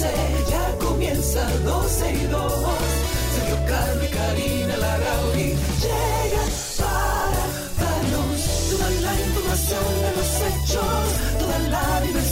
12, ya comienza 12 y 2. Sergio y Karina Larrauri llegan para darnos toda la información de los hechos, toda la diversión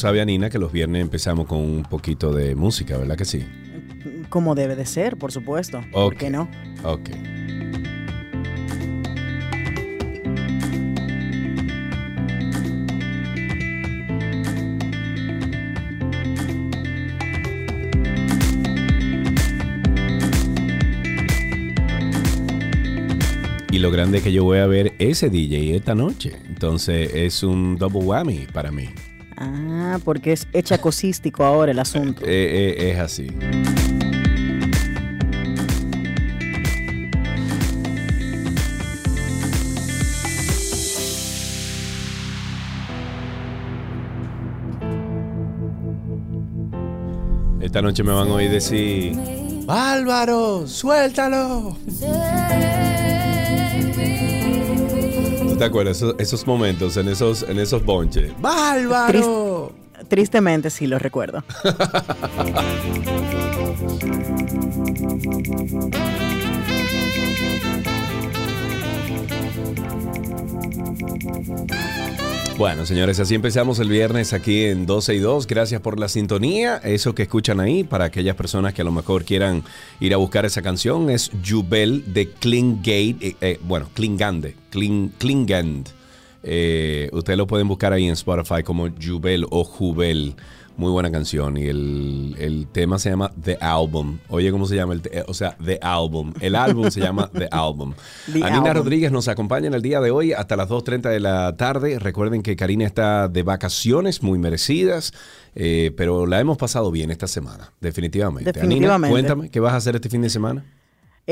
Tú sabes, Anina, que los viernes empezamos con un poquito de música, ¿verdad que sí? Como debe de ser, por supuesto. ¿Por Ok. qué no? Ok. Y lo grande es que yo voy a ver ese DJ esta noche. Entonces es un double whammy para mí. Ah, porque es hecha cosístico ahora el asunto. Eh, eh, es así. Esta noche me van a oír decir, Álvaro, suéltalo. ¿Tú te acuerdas esos, esos momentos en esos, en esos bonches? ¡Bárbaro! Tristemente sí lo recuerdo. Bueno, señores, así empezamos el viernes aquí en 12 y 2. Gracias por la sintonía. Eso que escuchan ahí, para aquellas personas que a lo mejor quieran ir a buscar esa canción, es Jubel de Klingate. eh, eh, bueno, Klingande. Kling, Klingand. Eh, ustedes lo pueden buscar ahí en Spotify como Jubel o Jubel. Muy buena canción. Y el, el tema se llama The Album. Oye, ¿cómo se llama? El o sea, The Album. El álbum se llama The Album. The Anina Album. Rodríguez nos acompaña en el día de hoy hasta las 2.30 de la tarde. Recuerden que Karina está de vacaciones muy merecidas, eh, pero la hemos pasado bien esta semana, definitivamente. Definitivamente. Anina, cuéntame, ¿qué vas a hacer este fin de semana?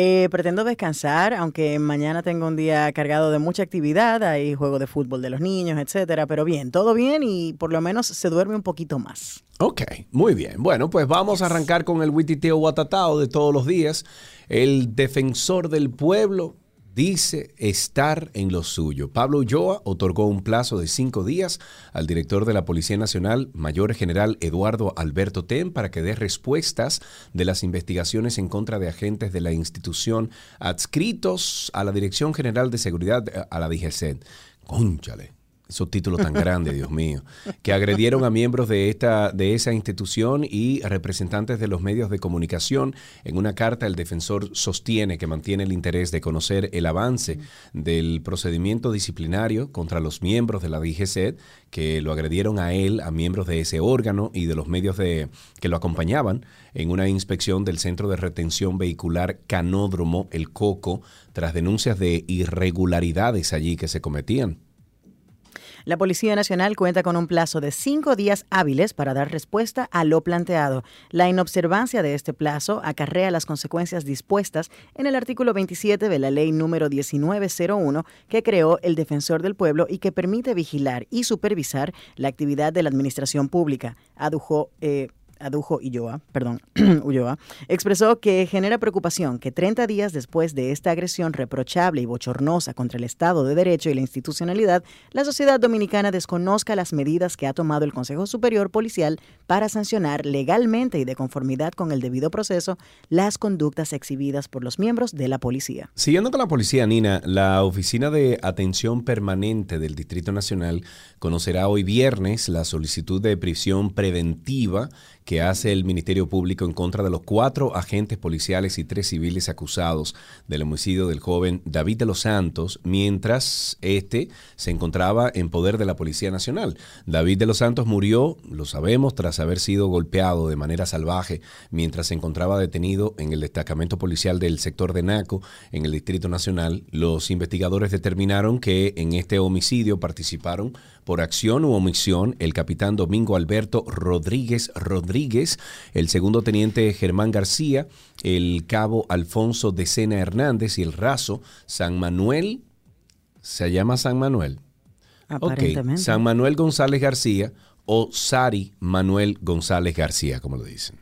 Eh, pretendo descansar, aunque mañana tengo un día cargado de mucha actividad, hay juego de fútbol de los niños, etcétera, pero bien, todo bien y por lo menos se duerme un poquito más. Ok, muy bien. Bueno, pues vamos a arrancar con el Wititeo Watatao de todos los días. El defensor del pueblo dice estar en lo suyo. Pablo Ulloa otorgó un plazo de cinco días al director de la Policía Nacional, Mayor General Eduardo Alberto Ten, para que dé respuestas de las investigaciones en contra de agentes de la institución adscritos a la Dirección General de Seguridad, eh, a la DGC. Cónchale. Esos títulos tan grandes, Dios mío, que agredieron a miembros de, esta, de esa institución y representantes de los medios de comunicación. En una carta, el defensor sostiene que mantiene el interés de conocer el avance del procedimiento disciplinario contra los miembros de la DGC que lo agredieron a él, a miembros de ese órgano y de los medios de, que lo acompañaban en una inspección del Centro de Retención Vehicular Canódromo, el COCO, tras denuncias de irregularidades allí que se cometían. La Policía Nacional cuenta con un plazo de cinco días hábiles para dar respuesta a lo planteado. La inobservancia de este plazo acarrea las consecuencias dispuestas en el artículo 27 de la ley número 1901 que creó el Defensor del Pueblo y que permite vigilar y supervisar la actividad de la administración pública. Adujo. eh, Adujo Ulloa, perdón, Ulloa, expresó que genera preocupación que 30 días después de esta agresión reprochable y bochornosa contra el Estado de Derecho y la institucionalidad, la sociedad dominicana desconozca las medidas que ha tomado el Consejo Superior Policial para sancionar legalmente y de conformidad con el debido proceso las conductas exhibidas por los miembros de la policía. Siguiendo con la policía, Nina, la Oficina de Atención Permanente del Distrito Nacional conocerá hoy viernes la solicitud de prisión preventiva que hace el Ministerio Público en contra de los cuatro agentes policiales y tres civiles acusados del homicidio del joven David de los Santos, mientras este se encontraba en poder de la Policía Nacional. David de los Santos murió, lo sabemos, tras haber sido golpeado de manera salvaje mientras se encontraba detenido en el destacamento policial del sector de Naco, en el Distrito Nacional. Los investigadores determinaron que en este homicidio participaron por acción u omisión el capitán Domingo Alberto Rodríguez Rodríguez, el segundo teniente Germán García, el cabo Alfonso de Sena Hernández y el raso San Manuel, se llama San Manuel. Aparentemente. San Manuel González García o Sari Manuel González García, como lo dicen.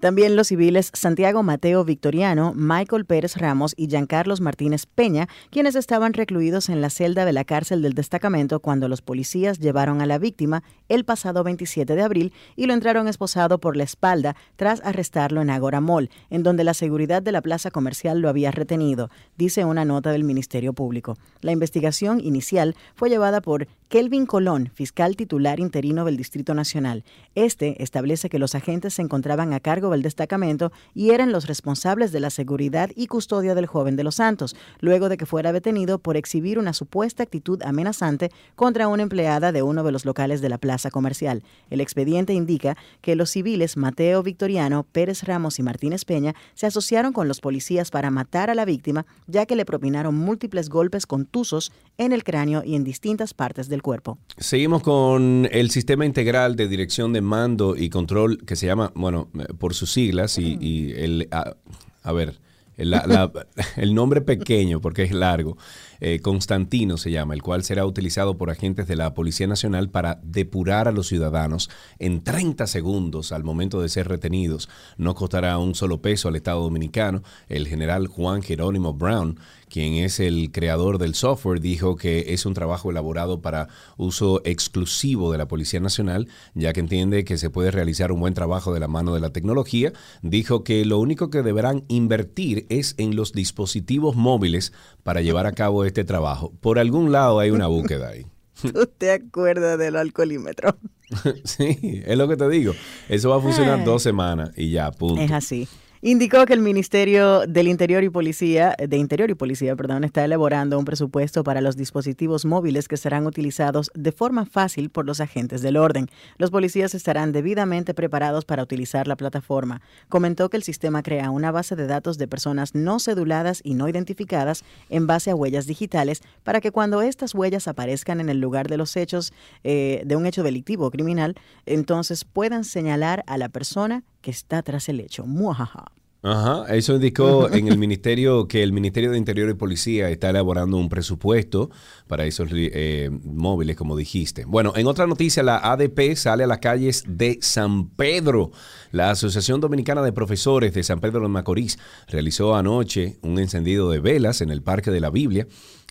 También los civiles Santiago Mateo Victoriano, Michael Pérez Ramos y Giancarlos Martínez Peña, quienes estaban recluidos en la celda de la cárcel del destacamento cuando los policías llevaron a la víctima el pasado 27 de abril y lo entraron esposado por la espalda tras arrestarlo en Agora Mall, en donde la seguridad de la plaza comercial lo había retenido, dice una nota del Ministerio Público. La investigación inicial fue llevada por Kelvin Colón, fiscal titular interino del Distrito Nacional. Este establece que los agentes se encontraban a cargo del destacamento y eran los responsables de la seguridad y custodia del joven de los Santos, luego de que fuera detenido por exhibir una supuesta actitud amenazante contra una empleada de uno de los locales de la plaza comercial. El expediente indica que los civiles Mateo Victoriano, Pérez Ramos y Martínez Peña se asociaron con los policías para matar a la víctima, ya que le propinaron múltiples golpes contusos en el cráneo y en distintas partes del cuerpo. Seguimos con el sistema integral de dirección de mando y control que se llama, bueno, por sus siglas y, el, a, ver, el nombre pequeño porque es largo, eh, Constantino se llama, el cual será utilizado por agentes de la Policía Nacional para depurar a los ciudadanos en 30 segundos al momento de ser retenidos. No costará un solo peso al Estado Dominicano. El general Juan Jerónimo Brown quien es el creador del software, dijo que es un trabajo elaborado para uso exclusivo de la Policía Nacional, ya que entiende que se puede realizar un buen trabajo de la mano de la tecnología. Dijo que lo único que deberán invertir es en los dispositivos móviles para llevar a cabo este trabajo. Por algún lado hay una búsqueda ahí. ¿Tú te acuerdas del alcoholímetro? sí, es lo que te digo. Eso va a funcionar dos semanas y ya, punto. Es así. Indicó que el Ministerio del Interior y Policía, de Interior y Policía, perdón, está elaborando un presupuesto para los dispositivos móviles que serán utilizados de forma fácil por los agentes del orden. Los policías estarán debidamente preparados para utilizar la plataforma. Comentó que el sistema crea una base de datos de personas no ceduladas y no identificadas en base a huellas digitales para que cuando estas huellas aparezcan en el lugar de los hechos eh, de un hecho delictivo o criminal, entonces puedan señalar a la persona que está tras el hecho. Muajaja. Ajá, eso indicó en el ministerio que el Ministerio de Interior y Policía está elaborando un presupuesto para esos eh, móviles, como dijiste. Bueno, en otra noticia, la ADP sale a las calles de San Pedro. La Asociación Dominicana de Profesores de San Pedro de Macorís realizó anoche un encendido de velas en el Parque de la Biblia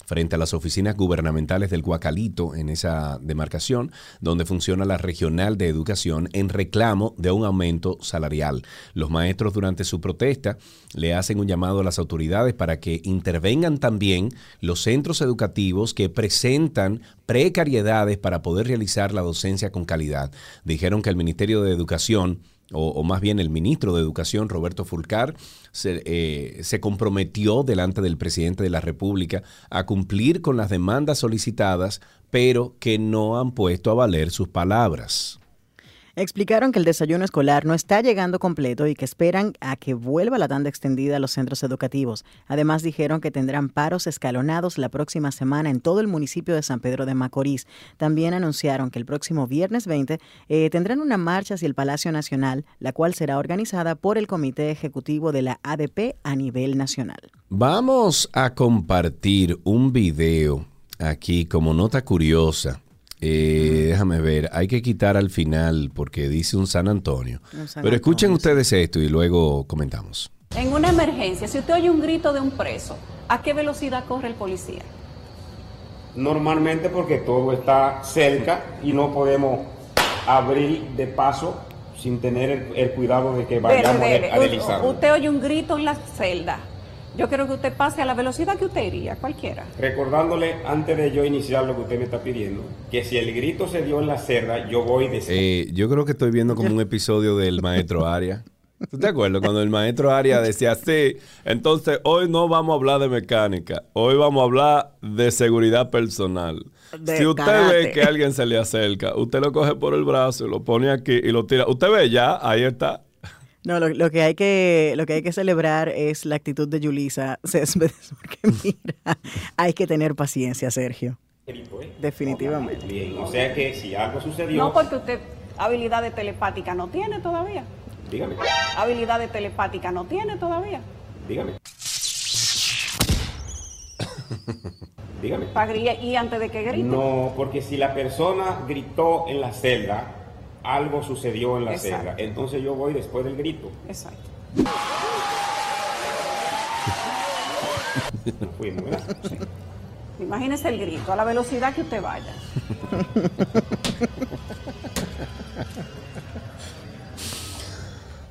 frente a las oficinas gubernamentales del Guacalito en esa demarcación, donde funciona la regional de educación en reclamo de un aumento salarial. Los maestros durante su protesta le hacen un llamado a las autoridades para que intervengan también los centros educativos que presentan precariedades para poder realizar la docencia con calidad. Dijeron que el Ministerio de Educación o, más bien el ministro de Educación, Roberto Fulcar, se, eh, se, comprometió delante del presidente de la República a cumplir con las demandas solicitadas, pero que no han puesto a valer sus palabras. Explicaron que el desayuno escolar no está llegando completo y que esperan a que vuelva la tanda extendida a los centros educativos. Además dijeron que tendrán paros escalonados la próxima semana en todo el municipio de San Pedro de Macorís. También anunciaron que el próximo viernes 20 eh, tendrán una marcha hacia el Palacio Nacional, la cual será organizada por el Comité Ejecutivo de la ADP a nivel nacional. Vamos a compartir un video aquí como nota curiosa. Eh, déjame ver, hay que quitar al final porque dice un San Antonio. Un San Pero escuchen Antonio, ustedes esto y luego comentamos. En una emergencia, si usted oye un grito de un preso, ¿a qué velocidad corre el policía? Normalmente porque todo está cerca y no podemos abrir de paso sin tener el, el cuidado de que vayamos a deslizar. Usted oye un grito en la celda. Yo quiero que usted pase a la velocidad que usted iría, cualquiera. Recordándole, antes de yo iniciar lo que usted me está pidiendo, que si el grito se dio en la cerda, yo voy de... Eh, yo creo que estoy viendo como un episodio del maestro Aria. ¿Tú te acuerdas cuando el maestro Aria decía, sí, entonces hoy no vamos a hablar de mecánica, hoy vamos a hablar de seguridad personal. De si usted karate. ve que alguien se le acerca, usted lo coge por el brazo, lo pone aquí y lo tira. Usted ve ya, ahí está. No, lo, lo que hay que, lo que hay que celebrar es la actitud de Yulisa Céspedes, porque mira, hay que tener paciencia, Sergio. Definitivamente. Bien, o sea que si algo sucedió, No porque usted habilidades telepáticas no tiene todavía. dígame, Habilidades telepáticas no tiene todavía. dígame. dígame. Y antes de que grite. No, porque si la persona gritó en la celda, algo sucedió en la Exacto. celda. Entonces yo voy después del grito. Exacto. Nos fuimos, ¿verdad? Imagínese el grito, a la velocidad que usted vaya.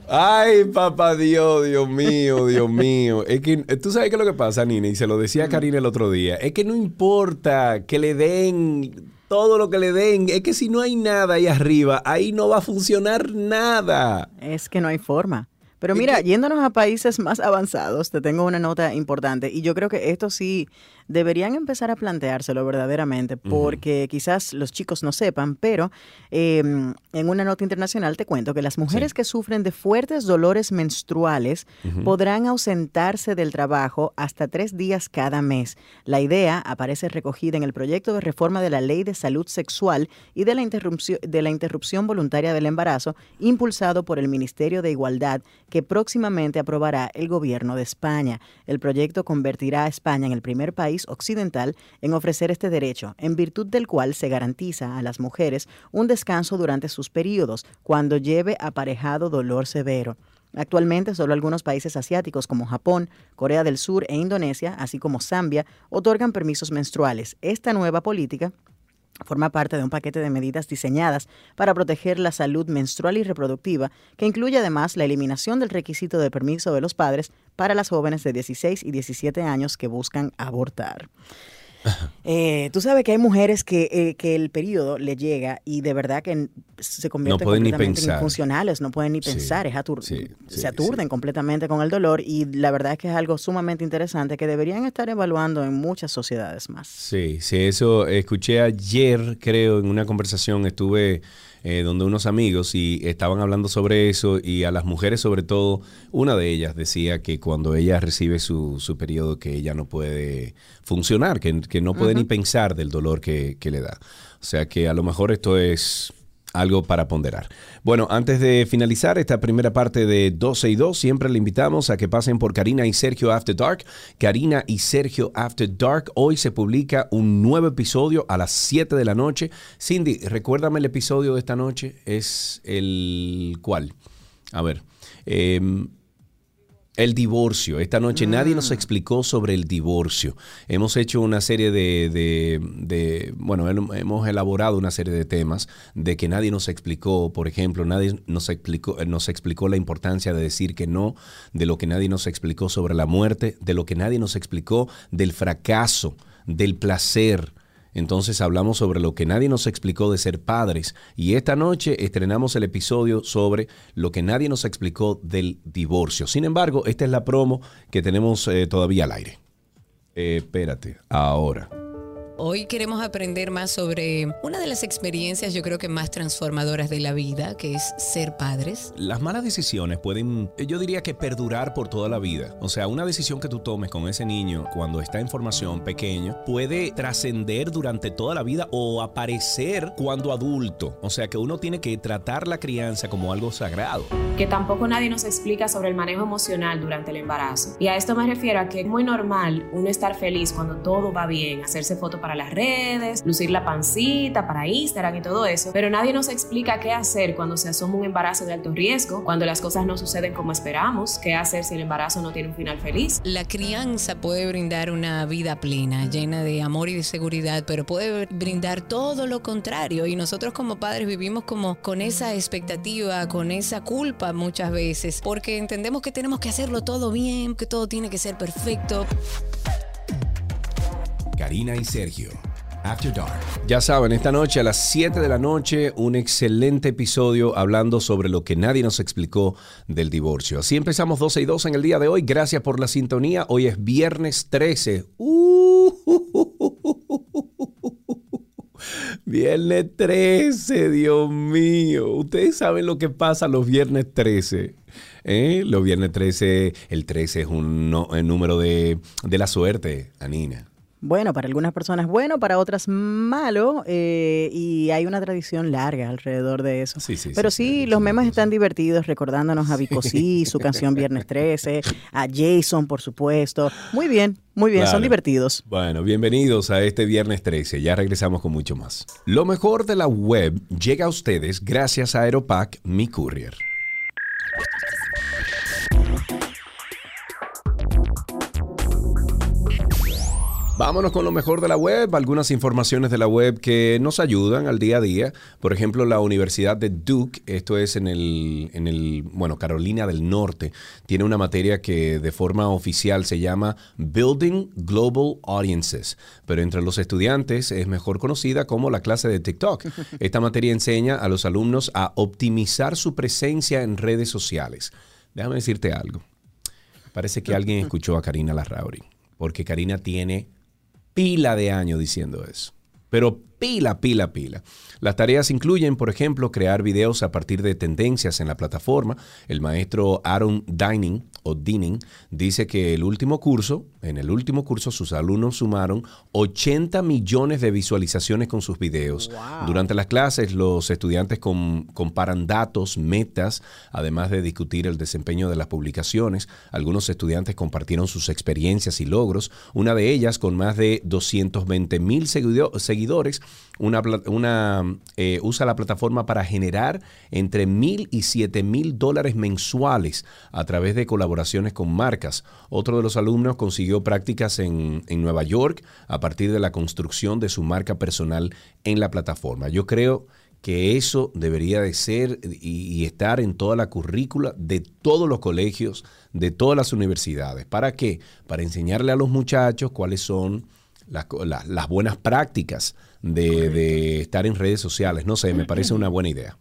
Ay, papá Dios, Dios mío, Dios mío. Es que tú sabes qué es lo que pasa, Nina, y se lo decía a Karina el otro día. Es que no importa que le den todo lo que le den. Es que si no hay nada ahí arriba, ahí no va a funcionar nada. Es que no hay forma. Pero mira, yéndonos a países más avanzados, te tengo una nota importante y yo creo que esto sí deberían empezar a planteárselo verdaderamente porque quizás los chicos no sepan, pero eh, en una nota internacional te cuento que las mujeres Sí. que sufren de fuertes dolores menstruales podrán ausentarse del trabajo hasta tres días cada mes. La idea aparece recogida en el proyecto de reforma de la Ley de Salud Sexual y de la interrupción, de la interrupción voluntaria del embarazo, impulsado por el Ministerio de Igualdad, que próximamente aprobará el gobierno de España. El proyecto convertirá a España en el primer país occidental en ofrecer este derecho, en virtud del cual se garantiza a las mujeres un descanso durante sus periodos, cuando lleve aparejado dolor severo. Actualmente solo algunos países asiáticos como Japón, Corea del Sur e Indonesia, así como Zambia, otorgan permisos menstruales. Esta nueva política Forma parte de un paquete de medidas diseñadas para proteger la salud menstrual y reproductiva, que incluye además la eliminación del requisito de permiso de los padres para las jóvenes de 16 y 17 años que buscan abortar. Eh, tú sabes que hay mujeres que, eh, que el periodo le llega y de verdad que se convierten pueden ni completamente pensar. infuncionales, no pueden ni Sí, pensar, es atur- sí, sí, se aturden completamente con el dolor y la verdad es que es algo sumamente interesante que deberían estar evaluando en muchas sociedades más. Sí, sí, eso escuché ayer, creo, en una conversación, estuve eh, donde unos amigos y estaban hablando sobre eso y a las mujeres sobre todo, una de ellas decía que cuando ella recibe su, su periodo que ella no puede funcionar, que, que no puede ni pensar del dolor que, que le da. O sea que a lo mejor esto es algo para ponderar. Bueno, antes de finalizar esta primera parte de 12 y 2, siempre le invitamos a que pasen por Karina y Sergio After Dark. Karina y Sergio After Dark. Hoy se publica un nuevo episodio a las 7 de la noche. Cindy, recuérdame el episodio de esta noche. Es el cuál. A ver. em, el divorcio. Esta noche nadie nos explicó sobre el divorcio. Hemos hecho una serie de, de- de- bueno, hem- hemos elaborado una serie de temas de que nadie nos explicó, por ejemplo, nadie nos explicó, nos explicó la importancia de decir que no, de lo que nadie nos explicó sobre la muerte, de lo que nadie nos explicó del fracaso, del placer. Entonces hablamos sobre lo que nadie nos explicó de ser padres y esta noche estrenamos el episodio sobre lo que nadie nos explicó del divorcio. Sin embargo, esta es la promo que tenemos eh, todavía al aire. Eh, espérate, ahora. Hoy queremos aprender más sobre una de las experiencias yo creo que más transformadoras de la vida, que es ser padres. Las malas decisiones pueden, yo diría que perdurar por toda la vida. O sea, una decisión que tú tomes con ese niño cuando está en formación pequeño puede trascender durante toda la vida o aparecer cuando adulto. O sea, que uno tiene que tratar la crianza como algo sagrado. que tampoco nadie nos explica sobre el manejo emocional durante el embarazo. Y a esto me refiero a que es muy normal uno estar feliz cuando todo va bien, hacerse foto para las redes, lucir la pancita para Instagram y todo eso, pero nadie nos explica qué hacer cuando se asoma un embarazo de alto riesgo, cuando las cosas no suceden como esperamos, qué hacer si el embarazo no tiene un final feliz. La crianza puede brindar una vida plena, llena de amor y de seguridad, pero puede brindar todo lo contrario y nosotros como padres vivimos como con esa expectativa, con esa culpa muchas veces, porque entendemos que tenemos que hacerlo todo bien, que todo tiene que ser perfecto. Karina y Sergio. After Dark. Ya saben, esta noche a las 7 de la noche, un excelente episodio hablando sobre lo que nadie nos explicó del divorcio. Así empezamos 12 y 2 en el día de hoy. Gracias por la sintonía. Hoy es viernes 13. Uh, viernes 13, Dios mío. Ustedes saben lo que pasa los viernes 13. ¿eh? Los viernes 13, el 13 es un no- el número de, de la suerte, Anina. Bueno, para algunas personas bueno, para otras malo, eh, y hay una tradición larga alrededor de eso. Sí, sí, Pero sí, los memes están divertidos, recordándonos a Vico Sí, su canción Viernes 13, a Jason, por supuesto. Muy bien, muy bien, Claro. son divertidos. Bueno, bienvenidos a este viernes 13. Ya regresamos con mucho más. Lo mejor de la web llega a ustedes gracias a Aeropack Mi Courier. Vámonos con lo mejor de la web, algunas informaciones de la web que nos ayudan al día a día. Por ejemplo, la Universidad de Duke, esto es en el, en el, bueno, Carolina del Norte, tiene una materia que de forma oficial se llama Building Global Audiences, pero entre los estudiantes es mejor conocida como la clase de TikTok. Esta materia enseña a los alumnos a optimizar su presencia en redes sociales. Déjame decirte algo. Parece que alguien escuchó a Karina Larrauri, porque Karina tiene pila de años diciendo eso. Pero pila, pila, pila. Las tareas incluyen, por ejemplo, crear videos a partir de tendencias en la plataforma. El maestro Aaron Dining o Dining dice que el último curso, en el último curso sus alumnos sumaron 80 millones de visualizaciones con sus videos. Durante las clases los estudiantes com- comparan datos, metas, además de discutir el desempeño de las publicaciones. Algunos estudiantes compartieron sus experiencias y logros. Una de ellas con más de 220 mil seguidores, una, eh, usa la plataforma para generar entre mil y siete mil dólares mensuales a través de colaboraciones con marcas. Otro de los alumnos consiguió prácticas en, en Nueva York a partir de la construcción de su marca personal en la plataforma. Yo creo que eso debería de ser y, estar en toda la currícula de todos los colegios, de todas las universidades. ¿Para qué? Para enseñarle a los muchachos cuáles son las, co- la- las buenas prácticas de, de estar en redes sociales. No sé, me parece una buena idea.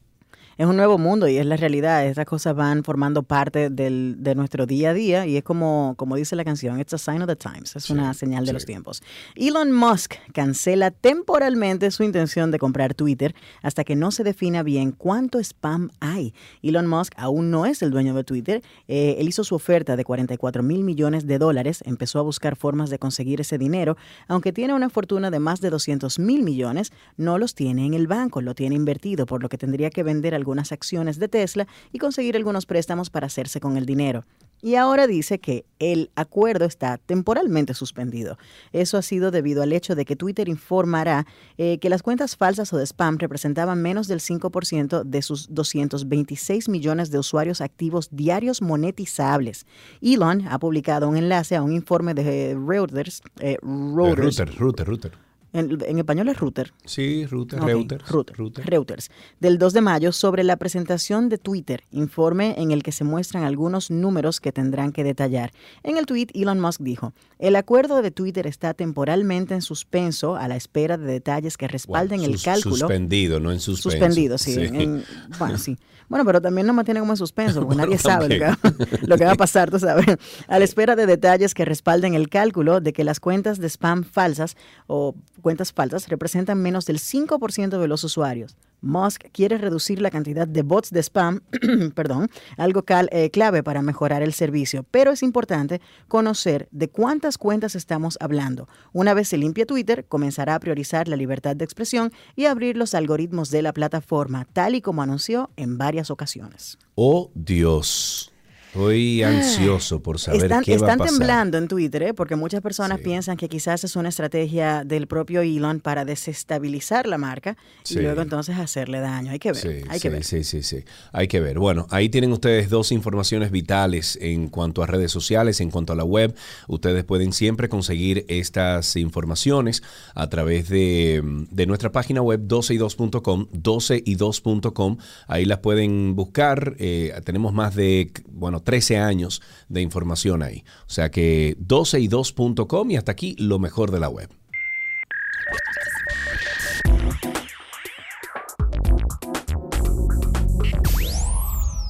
Es un nuevo mundo y es la realidad. Estas cosas van formando parte del- de nuestro día a día y es como, como dice la canción, it's a sign of the times, es una señal de los tiempos. Elon Musk cancela temporalmente su intención de comprar Twitter hasta que no se defina bien cuánto spam hay. Elon Musk aún no es el dueño de Twitter. Eh, él hizo su oferta de 44 mil millones de dólares, empezó a buscar formas de conseguir ese dinero, aunque tiene una fortuna de más de 200 mil millones, no los tiene en el banco, lo tiene invertido, por lo que tendría que vender algunas acciones de Tesla y conseguir algunos préstamos para hacerse con el dinero. Y ahora dice que el acuerdo está temporalmente suspendido. Eso ha sido debido al hecho de que Twitter informará eh, que las cuentas falsas o de spam representaban menos del 5% de sus 226 millones de usuarios activos diarios monetizables. Elon ha publicado un enlace a un informe de Reuters, eh, Reuters, Router, router, router. En, en español es Router, Sí, router, Ok, Reuters. Reuters, router. Reuters, del 2 de mayo sobre la presentación de Twitter, informe en el que se muestran algunos números que tendrán que detallar. En el tweet, Elon Musk dijo, el acuerdo de Twitter está temporalmente en suspenso a la espera de detalles que respalden el cálculo. Suspendido, no en suspenso. Suspendido, sí. en- bueno, sí. Bueno, pero también nos mantiene como en suspenso, porque nadie sabe lo que, va, lo que va a pasar, tú sabes. A la espera de detalles que respalden el cálculo de que las cuentas de spam falsas o cuentas falsas representan menos del 5% de los usuarios. Musk quiere reducir la cantidad de bots de spam, perdón, algo eh, clave para mejorar el servicio, pero es importante conocer de cuántas cuentas estamos hablando. Una vez se limpie Twitter, comenzará a priorizar la libertad de expresión y abrir los algoritmos de la plataforma, tal y como anunció en varias ocasiones. Oh, Dios. Estoy ansioso por saber Están, qué va a están pasar. temblando en Twitter, ¿eh? porque muchas personas Sí. piensan que quizás es una estrategia del propio Elon para desestabilizar la marca Sí. y luego entonces hacerle daño. Hay que ver, Sí, hay que ver. sí, sí, sí. Hay que ver. Bueno, ahí tienen ustedes dos informaciones vitales en cuanto a redes sociales, en cuanto a la web. Ustedes pueden siempre conseguir estas informaciones a través de, de nuestra página web 12y2.com, 12y2.com. Ahí las pueden buscar. Eh, tenemos más de, bueno, 13 años de información ahí. O sea que 12y2.com y hasta aquí lo mejor de la web.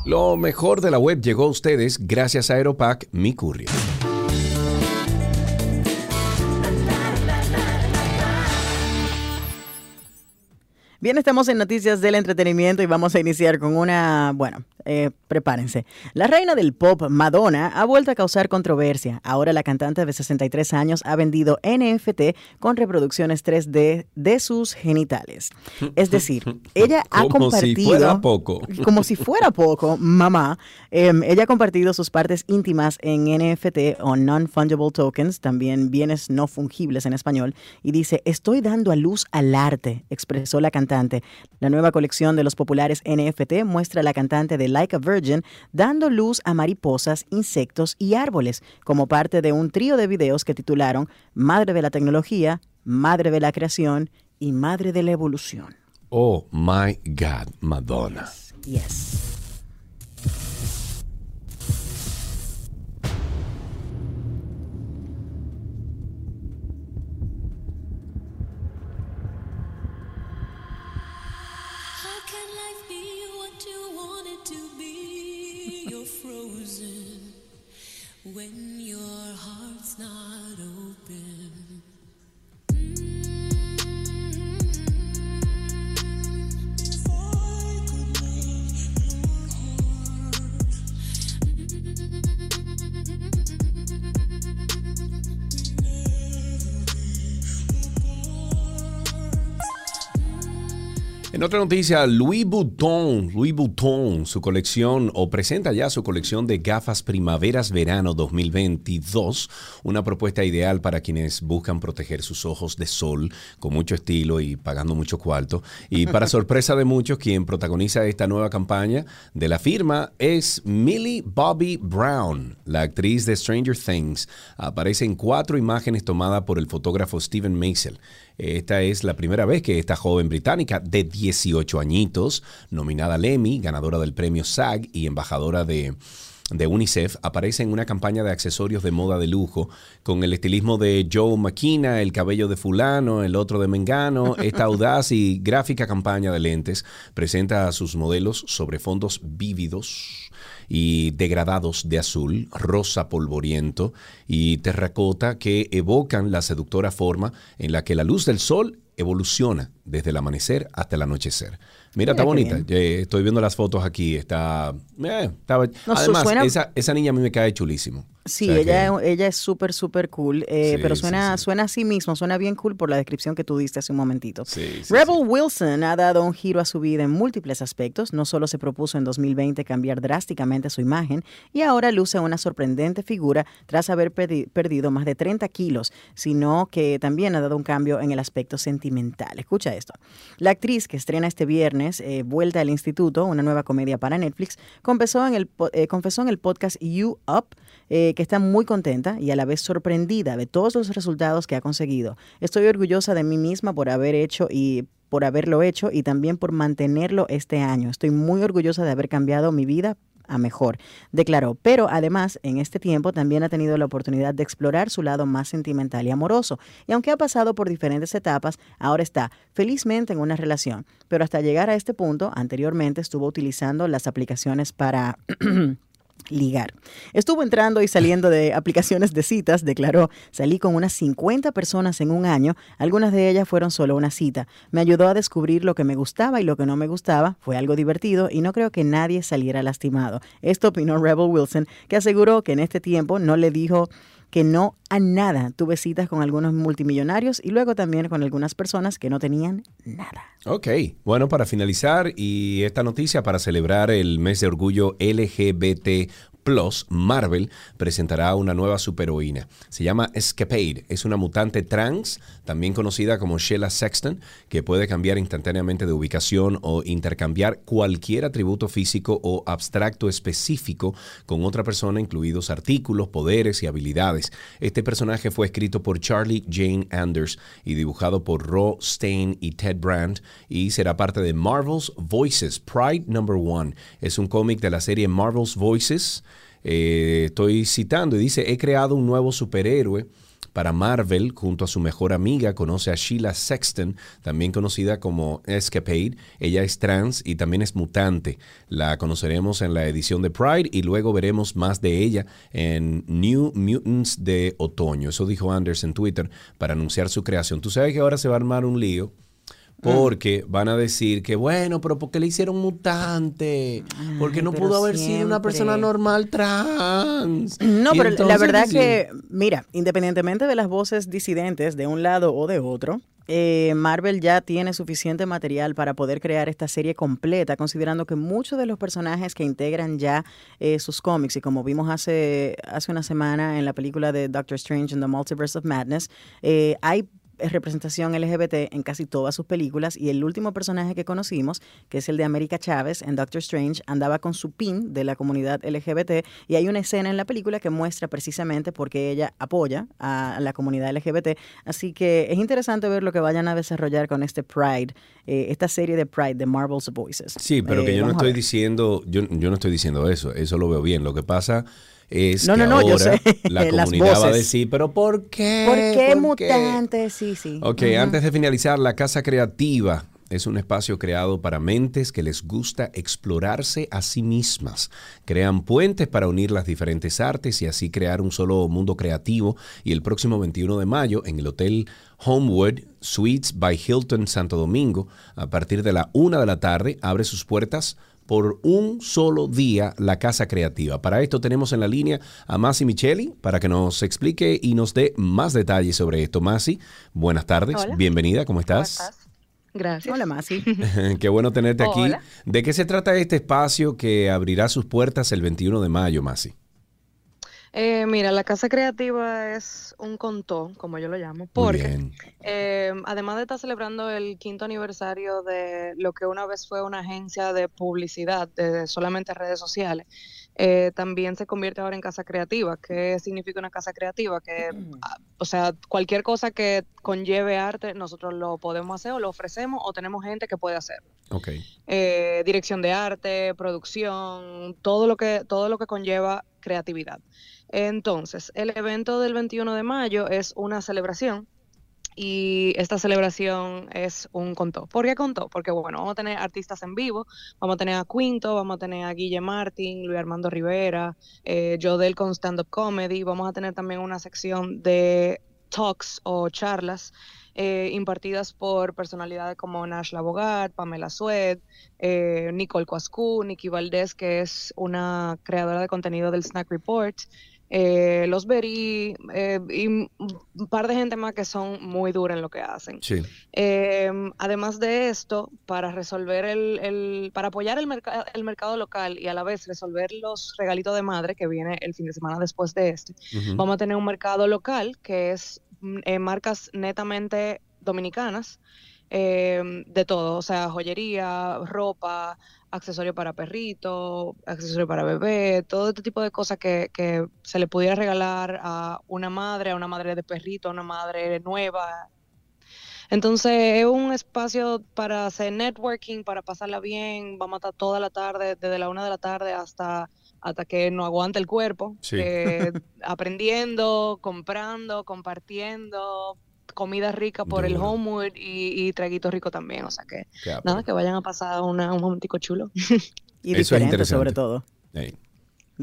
Lo mejor de la web llegó a ustedes gracias a Aeropack Mi Courier. Bien, estamos en noticias del entretenimiento y vamos a iniciar con una, bueno, eh, prepárense. La reina del pop, Madonna, ha vuelto a causar controversia. Ahora la cantante de 63 años ha vendido NFT con reproducciones 3D de sus genitales. Es decir, ella ha Como si compartido... fuera poco. Como si fuera poco, mamá. Em, ella ha compartido sus partes íntimas en NFT o non-fungible tokens, también bienes no fungibles en español, y dice, estoy dando a luz al arte, expresó la cantante. La nueva colección de los populares NFT muestra a la cantante de Like a Virgin dando luz a mariposas, insectos y árboles, como parte de un trío de videos que titularon Madre de la Tecnología, Madre de la Creación y Madre de la Evolución. Oh my God, Madonna. Yes. En otra noticia, Louis Vuitton, Louis Vuitton, su colección o presenta ya su colección de gafas primaveras-verano 2022, una propuesta ideal para quienes buscan proteger sus ojos de sol con mucho estilo y pagando mucho cuarto. Y para sorpresa de muchos, quien protagoniza esta nueva campaña de la firma es Millie Bobby Brown, la actriz de Stranger Things. Aparece en cuatro imágenes tomadas por el fotógrafo Steven Meisel. Esta es la primera vez que esta joven británica de 18 añitos, nominada al Emmy, ganadora del premio SAG y embajadora de, de UNICEF, aparece en una campaña de accesorios de moda de lujo con el estilismo de Joe McKenna, el cabello de fulano, el otro de Mengano. Esta audaz y gráfica campaña de lentes presenta a sus modelos sobre fondos vívidos y degradados de azul, rosa polvoriento y terracota que evocan la seductora forma en la que la luz del sol evoluciona desde el amanecer hasta el anochecer. Mira, está bonita. Eh, estoy viendo las fotos aquí. Está. eh, está- No, Además, suena- esa, esa niña a mí me cae chulísimo. Sí, O sea ella, que- ella es súper, súper cool, eh, Sí, pero suena, sí. suena a sí mismo, suena bien cool por la descripción que tú diste hace un momentito. Rebel. Wilson ha dado un giro a su vida en múltiples aspectos. No solo se propuso en 2020 cambiar drásticamente su imagen y ahora luce una sorprendente figura tras haber perdi- perdido más de 30 kilos, sino que también ha dado un cambio en el aspecto sentimental. Escucha esto. La actriz que estrena este viernes eh, Vuelta al Instituto, una nueva comedia para Netflix, confesó en el, eh, confesó en el podcast You Up eh, que está muy contenta y a la vez sorprendida de todos los resultados que ha conseguido. Estoy orgullosa de mí misma por haber hecho y por haberlo hecho y también por mantenerlo este año. Estoy muy orgullosa de haber cambiado mi vida a mejor, declaró. Pero además, en este tiempo también ha tenido la oportunidad de explorar su lado más sentimental y amoroso. Y aunque ha pasado por diferentes etapas, ahora está felizmente en una relación. Pero hasta llegar a este punto, anteriormente estuvo utilizando las aplicaciones para ligar. Estuvo entrando y saliendo de aplicaciones de citas, declaró, salí con unas 50 personas en un año, algunas de ellas fueron solo una cita. Me ayudó a descubrir lo que me gustaba y lo que no me gustaba, fue algo divertido y no creo que nadie saliera lastimado. Esto opinó Rebel Wilson, que aseguró que en este tiempo no le dijo que no a nada. Tuve citas con algunos multimillonarios y luego también con algunas personas que no tenían nada. Ok, bueno, para finalizar y esta noticia para celebrar el mes de orgullo LGBT Plus, Marvel presentará una nueva superheroína. Se llama Escapade. Es una mutante trans, también conocida como Sheila Sexton, que puede cambiar instantáneamente de ubicación o intercambiar cualquier atributo físico o abstracto específico con otra persona, incluidos artículos, poderes y habilidades. Este personaje fue escrito por Charlie Jane Anders y dibujado por Ro Stein y Ted Brandt y será parte de Marvel's Voices, Pride Number One. Es un cómic de la serie Marvel's Voices. Eh, estoy citando y dice, he creado un nuevo superhéroe para Marvel junto a su mejor amiga. Conoce a Sheila Sexton, también conocida como Escapade. Ella es trans y también es mutante. La conoceremos en la edición de Pride y luego veremos más de ella en New Mutants de otoño. Eso dijo Anders en Twitter para anunciar su creación. Tú sabes que ahora se va a armar un lío porque van a decir que, bueno, pero ¿por qué le hicieron mutante? Porque no pudo haber sido una persona normal trans. No, Y pero la verdad sí. que, mira, independientemente de las voces disidentes de un lado o de otro, eh, Marvel ya tiene suficiente material para poder crear esta serie completa, considerando que muchos de los personajes que integran ya eh, sus cómics, y como vimos hace, hace una semana en la película de Doctor Strange in the Multiverse of Madness, eh, hay representación LGBT en casi todas sus películas y el último personaje que conocimos, que es el de América Chávez en Doctor Strange, andaba con su pin de la comunidad LGBT y hay una escena en la película que muestra precisamente por qué ella apoya a la comunidad LGBT. Así que es interesante ver lo que vayan a desarrollar con este Pride, eh, esta serie de Pride de Marvel's Voices. Sí, pero Eh, que yo no estoy diciendo, yo, yo no estoy diciendo eso, eso lo veo bien. Lo que pasa es No, que no, no, yo ahora sé. la comunidad va a decir, pero ¿por qué? ¿Por qué ¿Por mutante? Sí, sí. Ok, antes de finalizar, la Casa Creativa es un espacio creado para mentes que les gusta explorarse a sí mismas. Crean puentes para unir las diferentes artes y así crear un solo mundo creativo. Y el próximo 21 de mayo, en el Hotel Homewood Suites by Hilton Santo Domingo, a partir de la una de la tarde, abre sus puertas por un solo día la Casa Creativa. Para esto tenemos en la línea a Masi Micheli para que nos explique y nos dé más detalles sobre esto. Masi, buenas tardes, Hola. bienvenida, ¿cómo estás? Gracias. Hola, Masi. Qué bueno tenerte aquí. Hola. ¿De qué se trata este espacio que abrirá sus puertas el 21 de mayo, Masi? Eh, mira, la casa creativa es un contó, como yo lo llamo, porque eh, además de estar celebrando el quinto aniversario de lo que una vez fue una agencia de publicidad de solamente redes sociales, eh, también se convierte ahora en casa creativa. ¿Qué significa una casa creativa? Que, ah, o sea, cualquier cosa que conlleve arte, nosotros lo podemos hacer o lo ofrecemos o tenemos gente que puede hacerlo. Eh, dirección de arte, producción, todo lo que todo lo que conlleva creatividad. Entonces, el evento del 21 de mayo es una celebración y esta celebración es un contó. ¿Por qué contó? Porque bueno, vamos a tener artistas en vivo, vamos a tener a Quinto, vamos a tener a Guille Martin, Luis Armando Rivera, eh, Jodel con stand-up comedy, vamos a tener también una sección de talks o charlas eh, impartidas por personalidades como Nash Labogat, Pamela Sued, eh, Nicole Cuascu, Nikki Valdés, que es una creadora de contenido del Snack Report, eh, Los Verí eh, y un par de gente más que son muy duras en lo que hacen. Sí. Eh, además de esto, para resolver el, el- para apoyar el, merca- el mercado local y a la vez resolver los regalitos de madre que viene el fin de semana después de este, vamos a tener un mercado local que es mm, eh, marcas netamente dominicanas de todo, o sea, joyería, ropa, accesorio para perrito, accesorio para bebé, todo este tipo de cosas que, que se le pudiera regalar a una madre, a una madre de perrito, a una madre nueva. Entonces es un espacio para hacer networking, para pasarla bien, vamos a estar toda la tarde, desde la una de la tarde hasta, hasta que no aguante el cuerpo, Sí. eh, aprendiendo, comprando, compartiendo, comida rica por el Duro. homewood y, y traguito rico también, o sea que Qué nada, que vayan a pasar una- un momentico chulo. Y Eso es diferente interesante. sobre todo.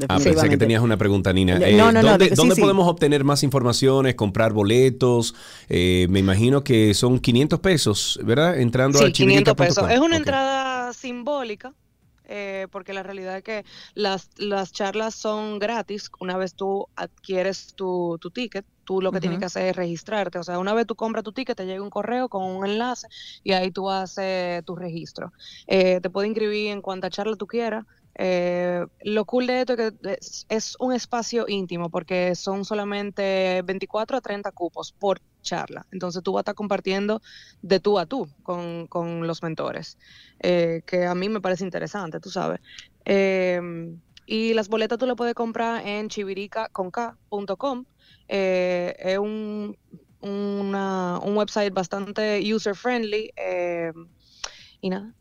Ah, pensé que tenías una pregunta, Nina. Eh, no, no, ¿Dónde, sí, dónde sí. podemos obtener más informaciones, comprar boletos? Eh, me imagino que son 500 pesos, ¿verdad? Entrando Sí, a 500 pesos. Es una entrada simbólica, eh, porque la realidad es que las, las charlas son gratis. Una vez tú adquieres tu, tu ticket, tú lo que tienes Ujú. que hacer es registrarte. O sea, una vez tú compras tu ticket, te llega un correo con un enlace y ahí tú haces tu registro. Eh, te puedes inscribir en cuanta charla tú quieras. Eh, lo cool de esto es que es, es un espacio íntimo porque son solamente 24 a 30 cupos por charla. Entonces tú vas a estar compartiendo de tú a tú con, con los mentores, eh, que a mí me parece interesante, tú sabes. Eh, y las boletas tú las puedes comprar en chivirica.com. Eh, es un, un website bastante user friendly. eh, y nada,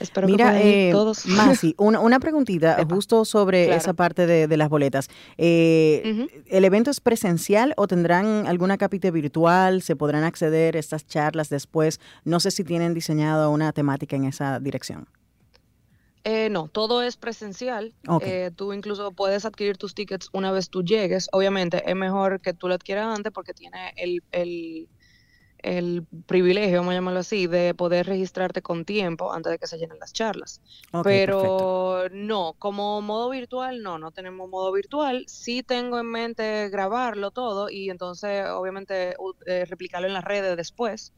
espero que Mira, ir eh, todos. Masi, una, una preguntita Epa. justo sobre Claro. esa parte de, de las boletas. Eh. ¿El evento es presencial o tendrán alguna capita virtual? ¿Se podrán acceder a estas charlas después? No sé si tienen diseñado una temática en esa dirección. Eh, no, todo es presencial. Eh, tú incluso puedes adquirir tus tickets una vez tú llegues. Obviamente es mejor que tú lo adquieras antes porque tiene el, el, el privilegio, vamos a llamarlo así, de poder registrarte con tiempo antes de que se llenen las charlas. Pero perfecto. no, como modo virtual, no, no tenemos modo virtual. Sí tengo en mente grabarlo todo y entonces obviamente u- eh, replicarlo en las redes después.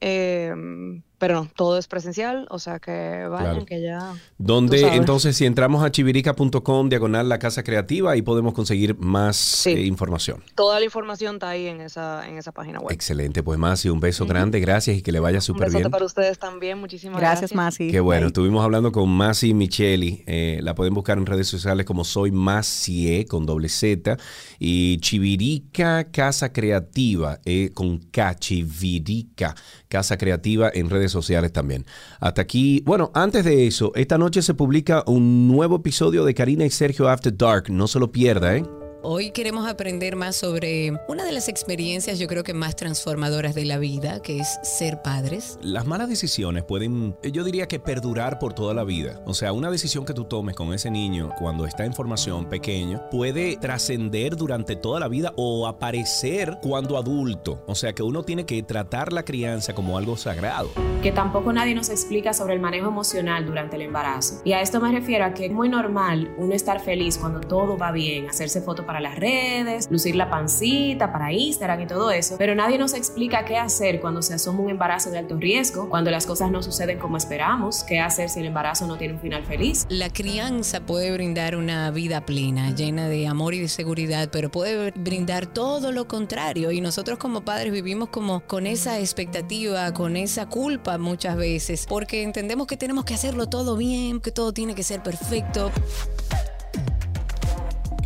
Em, pero no, todo es presencial, o sea que vayan, Claro. que ya... Sabes. entonces si entramos a chivirica.com diagonal la casa creativa ahí podemos conseguir más Sí. eh, información. Toda la información está ahí en esa, en esa página web. Excelente, pues Masi, un beso grande, gracias y que le vaya súper bien. para ustedes también, muchísimas Gracias, gracias. Masi. Qué bueno, Bye. estuvimos hablando con Masi Micheli, eh, la pueden buscar en redes sociales como Soy Masie con doble Z y Chivirica Casa Creativa eh, con K, Chivirica Casa Creativa en redes sociales también. Hasta aquí, bueno, antes de eso, esta noche se publica un nuevo episodio de Karina y Sergio After Dark, no se lo pierda, ¿eh? Hoy queremos aprender más sobre una de las experiencias yo creo que más transformadoras de la vida, que es ser padres. Las malas decisiones pueden, yo diría que perdurar por toda la vida. O sea, una decisión que tú tomes con ese niño cuando está en formación pequeño puede trascender durante toda la vida o aparecer cuando adulto. O sea, que uno tiene que tratar la crianza como algo sagrado. que tampoco nadie nos explica sobre el manejo emocional durante el embarazo. Y a esto me refiero a que es muy normal uno estar feliz cuando todo va bien, hacerse fotos para las redes, lucir la pancita para Instagram y todo eso, pero nadie nos explica qué hacer cuando se asoma un embarazo de alto riesgo, cuando las cosas no suceden como esperamos, qué hacer si el embarazo no tiene un final feliz. La crianza puede brindar una vida plena, llena de amor y de seguridad, pero puede brindar todo lo contrario. Y nosotros como padres vivimos como con esa expectativa, con esa culpa muchas veces, porque entendemos que tenemos que hacerlo todo bien, que todo tiene que ser perfecto.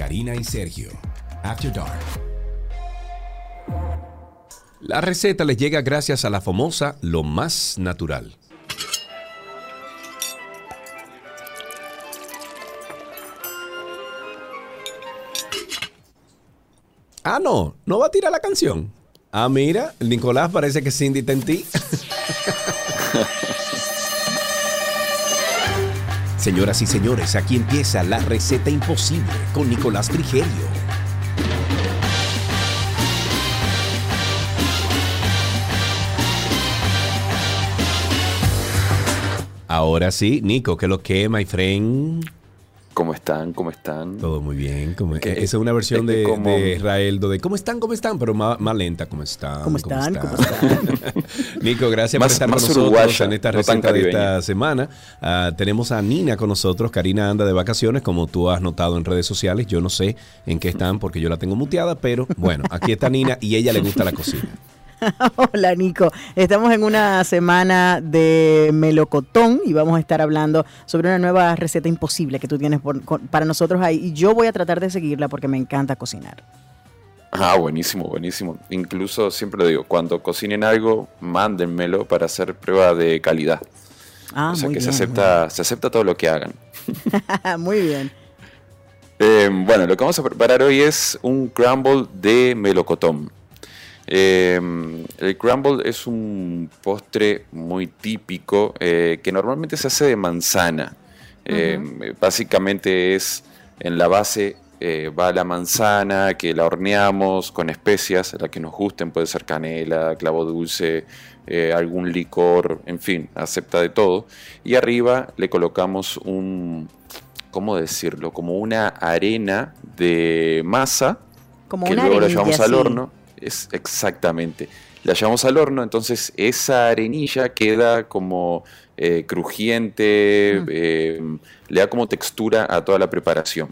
Karina y Sergio, After Dark. La receta les llega gracias a la famosa Lo Más Natural. Ah, no, no va a tirar la canción. Ah, mira, el Nicolás parece que Cindy está en ti. Señoras y señores, aquí empieza la receta imposible con Nicolás Frigerio. Ahora sí, Nico, que lo que, my friend. ¿Cómo están? ¿Cómo están? Todo muy bien. como- Que- esa es una versión es que de, como- de Israel, de ¿cómo están? ¿Cómo están? Pero más, más lenta, ¿cómo están? ¿Cómo están? ¿Cómo Nico, gracias Más- por estar con nosotros uruguaya, en esta no receta de esta semana. Ah, tenemos a Nina con nosotros. Karina anda de vacaciones, como tú has notado en redes sociales. Yo no sé en qué están porque yo la tengo muteada, pero bueno, aquí está Nina y ella le gusta la cocina. Hola Nico, estamos en una semana de melocotón y vamos a estar hablando sobre una nueva receta imposible que tú tienes por- con- para nosotros ahí y yo voy a tratar de seguirla porque me encanta cocinar. Ah, buenísimo, buenísimo. Incluso siempre lo digo, cuando cocinen algo, mándenmelo para hacer prueba de calidad. Ah, o sea muy que bien, se acepta, se acepta todo lo que hagan. muy bien. Eh, bueno, lo que vamos a preparar hoy es un crumble de melocotón. Eh, el crumble es un postre muy típico eh, que normalmente se hace de manzana. Eh, Básicamente es en la base eh, va la manzana que la horneamos con especias, la que nos gusten, puede ser canela, clavo dulce, eh, algún licor, en fin, acepta de todo. Y arriba le colocamos un, ¿cómo decirlo? Como una arena de masa Como que una luego la llevamos al horno. Es exactamente. la llevamos al horno, entonces esa arenilla queda como eh, crujiente, eh, le da como textura a toda la preparación.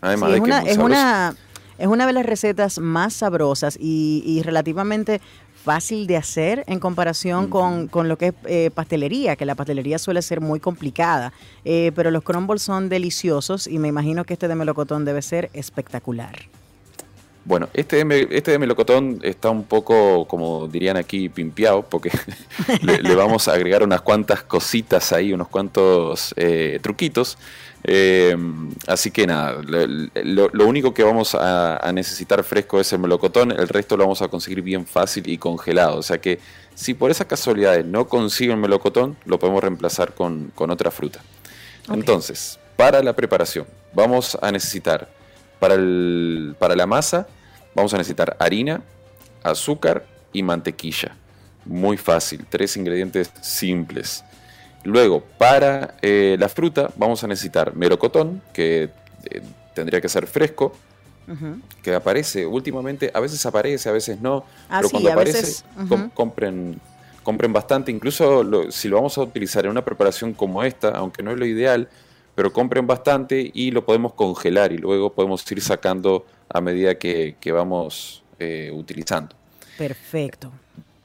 Además Sí, de es, que una, es es, una, es una de las recetas más sabrosas y, y relativamente fácil de hacer en comparación con, con lo que es eh, pastelería, que la pastelería suele ser muy complicada. Eh, pero los crumbles son deliciosos y me imagino que este de melocotón debe ser espectacular. Bueno, este de, me- este está un poco, como dirían aquí, pimpeado, porque le, le vamos a agregar unas cuantas cositas ahí, unos cuantos eh, truquitos. Eh, así que nada, lo, único que vamos a, a necesitar fresco es el melocotón, el resto lo vamos a conseguir bien fácil y congelado. O sea que si por esas casualidades no consiguen melocotón, lo podemos reemplazar con, con otra fruta. Entonces, para la preparación, vamos a necesitar para, el- para la masa, vamos a necesitar harina, azúcar y mantequilla. Muy fácil, tres ingredientes simples. Luego, para eh, la fruta, vamos a necesitar melocotón, que eh, tendría que ser fresco, que aparece últimamente, a veces aparece, a veces no, Ah, pero sí, cuando aparece, veces, com- compren, compren bastante, incluso lo- si lo vamos a utilizar en una preparación como esta, aunque no es lo ideal, pero compren bastante y lo podemos congelar y luego podemos ir sacando a medida que, que vamos eh, utilizando. Perfecto.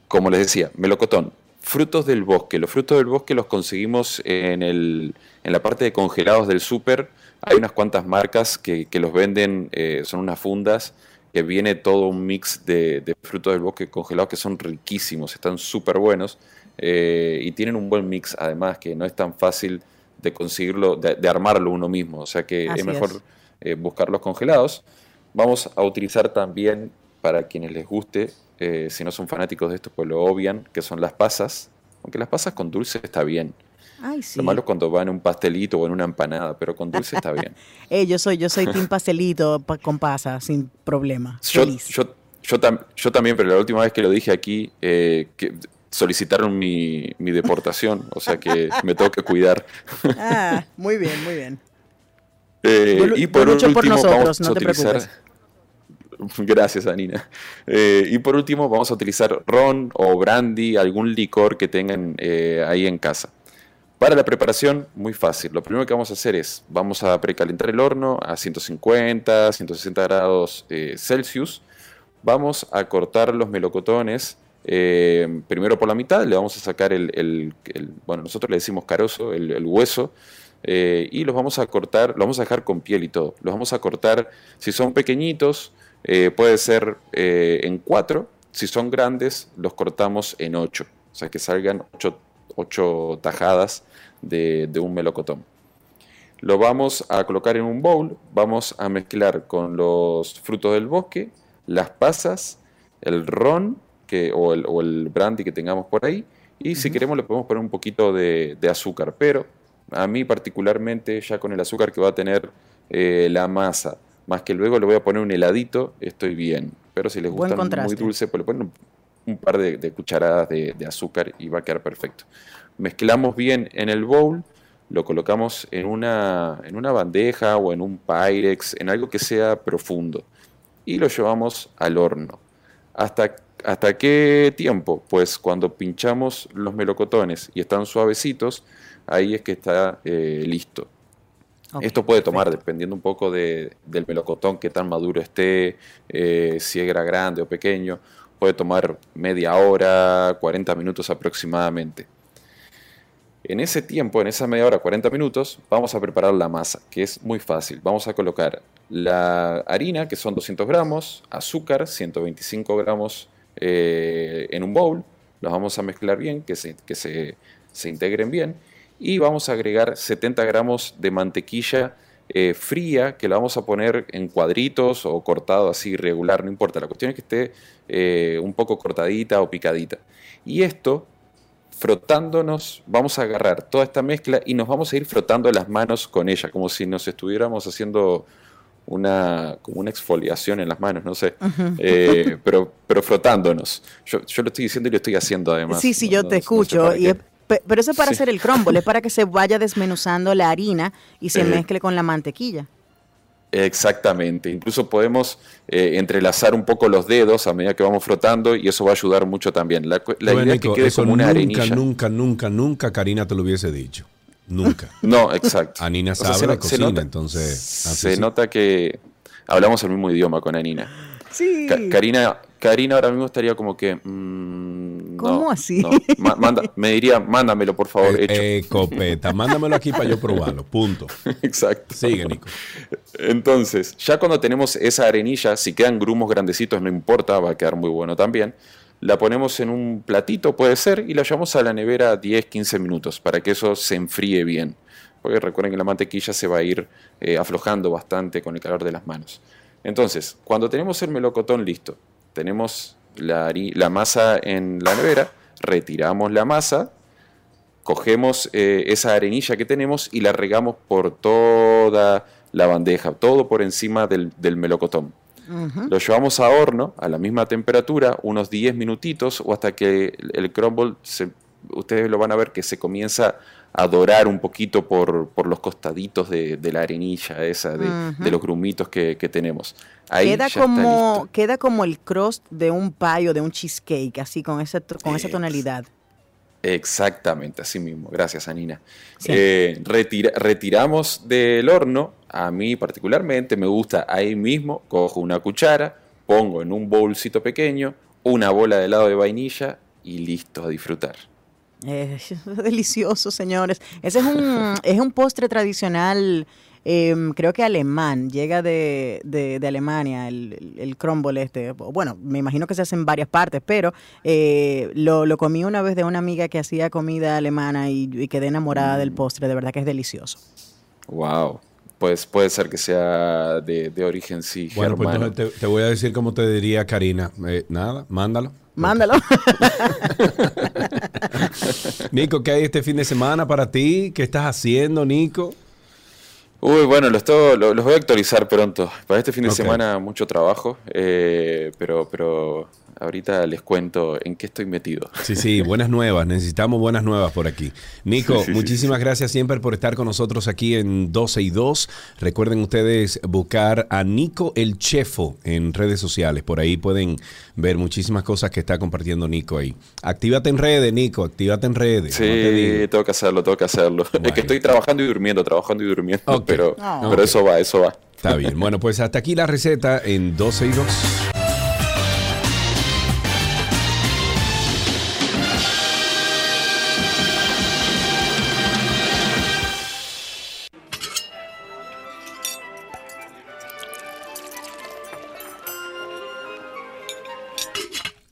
Como les decía, melocotón, frutos del bosque. Los frutos del bosque los conseguimos en, el, en la parte de congelados del súper. Hay unas cuantas marcas que, que los venden, eh, son unas fundas, que viene todo un mix de, de frutos del bosque congelados que son riquísimos, están súper buenos eh, y tienen un buen mix además, que no es tan fácil de conseguirlo, de, de armarlo uno mismo. O sea que Así es mejor es. eh, buscarlos congelados. Vamos a utilizar también, para quienes les guste, eh, si no son fanáticos de esto, pues lo obvian, que son las pasas. Aunque las pasas con dulce está bien. Ay, sí. Lo malo es cuando va en un pastelito o en una empanada, pero con dulce está bien. Eh, yo soy, yo soy team pastelito pa- con pasa, sin problema. Yo, Feliz. yo, yo, tam- yo también, pero la última vez que lo dije aquí, eh, que solicitaron mi, mi deportación, o sea que me tengo que cuidar. Ah, muy bien, muy bien. Eh, y por último, por nosotros, vamos no a te utilizar. preocupes. Gracias, Anina. Eh, y por último, vamos a utilizar ron o brandy, algún licor que tengan eh, ahí en casa. Para la preparación, muy fácil. Lo primero que vamos a hacer es, vamos a precalentar el horno a 150, 160 grados eh, Celsius. Vamos a cortar los melocotones primero por la mitad, le vamos a sacar el, bueno, nosotros le decimos carozo, el, hueso, y los vamos a cortar, los vamos a dejar con piel y todo. Los vamos a cortar, si son pequeñitos, eh, puede ser eh, en cuatro, si son grandes, los cortamos en ocho, o sea que salgan ocho, ocho tajadas de, de un melocotón. Lo vamos a colocar en un bowl, vamos a mezclar con los frutos del bosque, las pasas, el ron que, o, el, o el brandy que tengamos por ahí, y si queremos le podemos poner un poquito de, de azúcar, pero a mí particularmente ya con el azúcar que va a tener eh, la masa, más que luego le voy a poner un heladito, estoy bien. Pero si les gusta muy dulce, pues le ponen un, un par de, de cucharadas de, de azúcar y va a quedar perfecto. Mezclamos bien en el bowl, lo colocamos en una, en una bandeja o en un Pyrex, en algo que sea profundo, y lo llevamos al horno. ¿Hasta, ¿Hasta qué tiempo? Pues cuando pinchamos los melocotones y están suavecitos, ahí es que está eh, listo. Esto puede tomar, dependiendo un poco de- del melocotón, qué tan maduro esté, eh, si era grande o pequeño, puede tomar media hora, 40 minutos aproximadamente. En ese tiempo, en esa media hora, 40 minutos, vamos a preparar la masa, que es muy fácil. Vamos a colocar la harina, que son 200 gramos, azúcar, 125 gramos eh, en un bowl. Los vamos a mezclar bien, que se, que se, se integren bien. Y vamos a agregar 70 gramos de mantequilla eh, fría, que la vamos a poner en cuadritos o cortado así irregular, no importa. La cuestión es que esté eh, un poco cortadita o picadita. Y esto frotándonos, vamos a agarrar toda esta mezcla y nos vamos a ir frotando las manos con ella, como si nos estuviéramos haciendo una, como una exfoliación en las manos, no sé, Eh, pero, pero frotándonos. Yo, yo lo estoy diciendo y lo estoy haciendo además. Sí, sí, No- yo no- te no sé escucho. y es- pero eso es para Sí. hacer el crumble, es para que se vaya desmenuzando la harina y se Eh. mezcle con la mantequilla. Exactamente. Incluso podemos eh, entrelazar un poco los dedos a medida que vamos frotando y eso va a ayudar mucho también. La, la Bueno, idea es que quede eso como una nunca, arenilla. nunca, nunca, nunca Karina te lo hubiese dicho. Nunca. No, exacto. Anina O sea, sabe se no- se cocina, nota- entonces... Se sí. nota que hablamos el mismo idioma con Anina. Sí. Karina, Karina ahora mismo estaría como que. mm, no, ¿Cómo así? no. Ma- manda- me diría, mándamelo por favor, Eh, hecho. eh, copeta, mándamelo aquí para yo probarlo. Punto. Exacto. Sigue, Nico. Entonces, ya cuando tenemos esa arenilla, si quedan grumos grandecitos, no importa, va a quedar muy bueno también. La ponemos en un platito, puede ser, y la llevamos a la nevera 10-15 minutos para que eso se enfríe bien. Porque recuerden que la mantequilla se va a ir eh, aflojando bastante con el calor de las manos. Entonces, cuando tenemos el melocotón listo, tenemos la, masa en la nevera, retiramos la masa, cogemos eh, esa arenilla que tenemos y la regamos por toda la bandeja, todo por encima del, del melocotón. Lo llevamos a horno a la misma temperatura, unos 10 minutitos o hasta que el, el crumble, se- ustedes lo van a ver que se comienza a dorar un poquito por, por los costaditos de, de la arenilla esa, de, los grumitos que, que tenemos. Ahí Queda como, queda como el crust de un pie o de un cheesecake, así con esa, con esa tonalidad. Exactamente, así mismo. Gracias, Anina. Sí. Eh, retira- retiramos del horno. A mí particularmente me gusta ahí mismo. Cojo una cuchara, pongo en un bolsito pequeño una bola de helado de vainilla y listo a disfrutar. Eh, es delicioso, señores. Ese es un, es un postre tradicional, em, creo que alemán. Llega de, de- de Alemania, el, el, el crumble este. Bueno, me imagino que se hace en varias partes, pero eh, lo, lo comí una vez de una amiga que hacía comida alemana y, y quedé enamorada del postre. De verdad que es delicioso. Wow. Pues puede ser que sea de, de origen sí, Bueno, pues germano. entonces te, te voy a decir como te diría Karina. Eh, nada, mándalo. Mándalo. Nico, ¿qué hay este fin de semana para ti? ¿Qué estás haciendo, Nico? Uy, bueno, los, los voy a actualizar pronto. Para este fin de semana mucho trabajo, eh, pero, pero ahorita les cuento en qué estoy metido. Sí, sí, buenas nuevas. Necesitamos buenas nuevas por aquí. Nico, Sí, sí, sí, muchísimas gracias siempre por estar con nosotros aquí en 12 y 2. Recuerden ustedes buscar a Nico el Chefo en redes sociales. Por ahí pueden ver muchísimas cosas que está compartiendo Nico ahí. Actívate en redes, Nico, actívate en redes. Sí, no te digo. tengo que hacerlo, tengo que hacerlo. Es Bueno. que estoy trabajando y durmiendo, trabajando y durmiendo, pero, pero eso va, eso va. Está bien. Bueno, pues hasta aquí la receta en 12 y 2.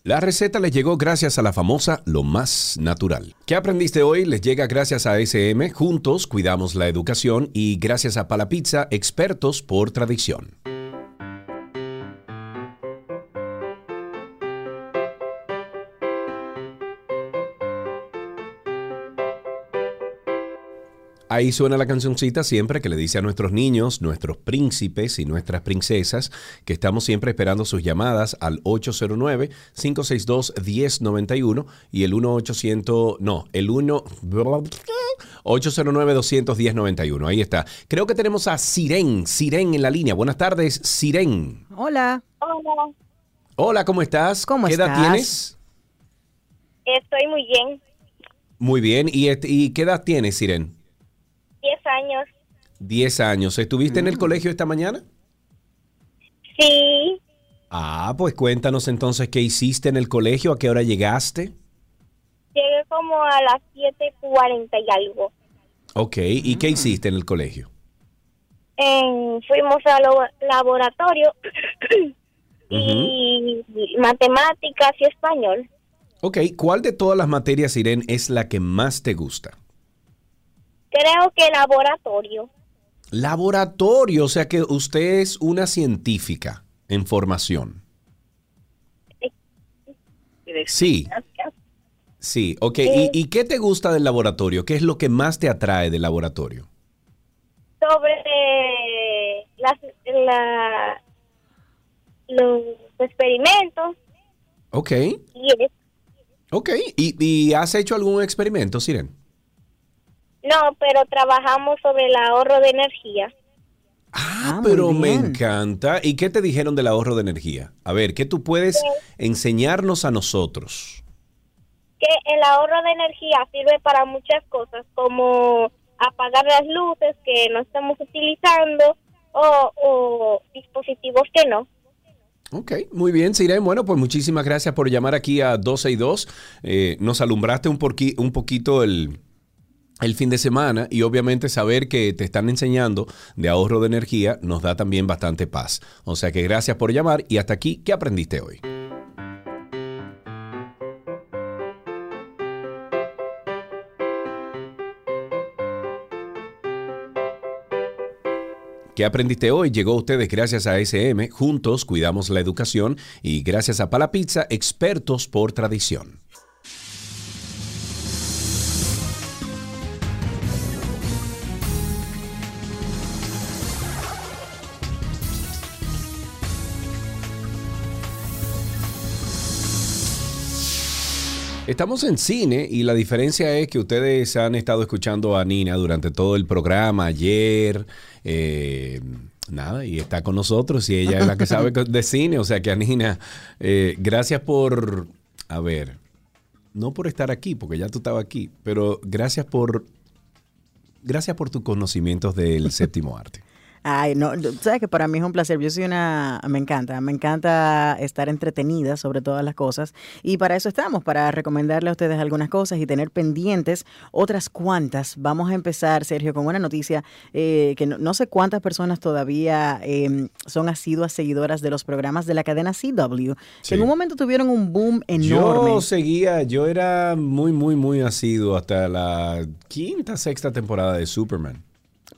La receta les llegó gracias a la famosa Lo Más Natural. ¿Qué aprendiste hoy? Les llega gracias a SM, juntos cuidamos la educación y gracias a Palapizza, expertos por tradición. Ahí suena la cancioncita siempre que le dice a nuestros niños, nuestros príncipes y nuestras princesas que estamos siempre esperando sus llamadas al 809-562-1091 y el 1-800, no, el 1... 809-210-91. Ahí está. Creo que tenemos a Siren, Siren en la línea. Buenas tardes, Siren. Hola. Hola, Hola, ¿cómo estás? ¿Cómo ¿Qué edad estás? tienes? estoy muy bien. Muy bien. ¿Y, ¿Y qué edad tienes, Siren? 10 años. 10 años. ¿Estuviste en el colegio esta mañana? Sí, Ah, pues cuéntanos entonces qué hiciste en el colegio, a qué hora llegaste. llegué como a las 7.40 y algo. Ok, ¿y qué hiciste en el colegio? En- fuimos al labo- laboratorio y matemáticas y español. Ok, ¿cuál de todas las materias, Irene, es la que más te gusta? Creo que laboratorio. Laboratorio, o sea que usted es una científica en formación. Sí, sí, ok. ¿Y, y qué te gusta del laboratorio? ¿Qué es lo que más te atrae del laboratorio? Sobre las, la, los experimentos Ok, y ok. ¿Y, y has hecho algún experimento, Siren? No, pero trabajamos sobre el ahorro de energía. Ah, muy pero me encanta. ¿Y qué te dijeron del ahorro de energía? A ver, ¿qué tú puedes enseñarnos a nosotros? Que el ahorro de energía sirve para muchas cosas, como apagar las luces que no estamos utilizando o, o dispositivos que no. Ok, muy bien, Siren. Bueno, pues muchísimas gracias por llamar aquí a 12 y 2. Eh, nos alumbraste un, porqui- un poquito el, el fin de semana y obviamente saber que te están enseñando de ahorro de energía nos da también bastante paz. O sea que gracias por llamar y hasta aquí, ¿qué aprendiste hoy? ¿Qué aprendiste hoy? Llegó a ustedes gracias a SM. Juntos cuidamos la educación y gracias a Pala Pizza, expertos por tradición. Estamos en cine y la diferencia es que ustedes han estado escuchando a Nina durante todo el programa, ayer, eh, nada, y está con nosotros y ella es la que sabe de cine, o sea que a Nina, eh, gracias por, a ver, no por estar aquí, porque ya tú estabas aquí, pero gracias por, gracias por tus conocimientos del séptimo arte. Ay, no, sabes que para mí es un placer. Yo soy una, me encanta, me encanta estar entretenida sobre todas las cosas y para eso estamos, para recomendarle a ustedes algunas cosas y tener pendientes otras cuantas. Vamos a empezar, Sergio, con una noticia eh, que no, no sé cuántas personas todavía eh, son asiduas seguidoras de los programas de la cadena CW, Sí. que en un momento tuvieron un boom enorme. Yo seguía, yo era muy, muy, muy asiduo hasta la quinta, sexta temporada de Superman.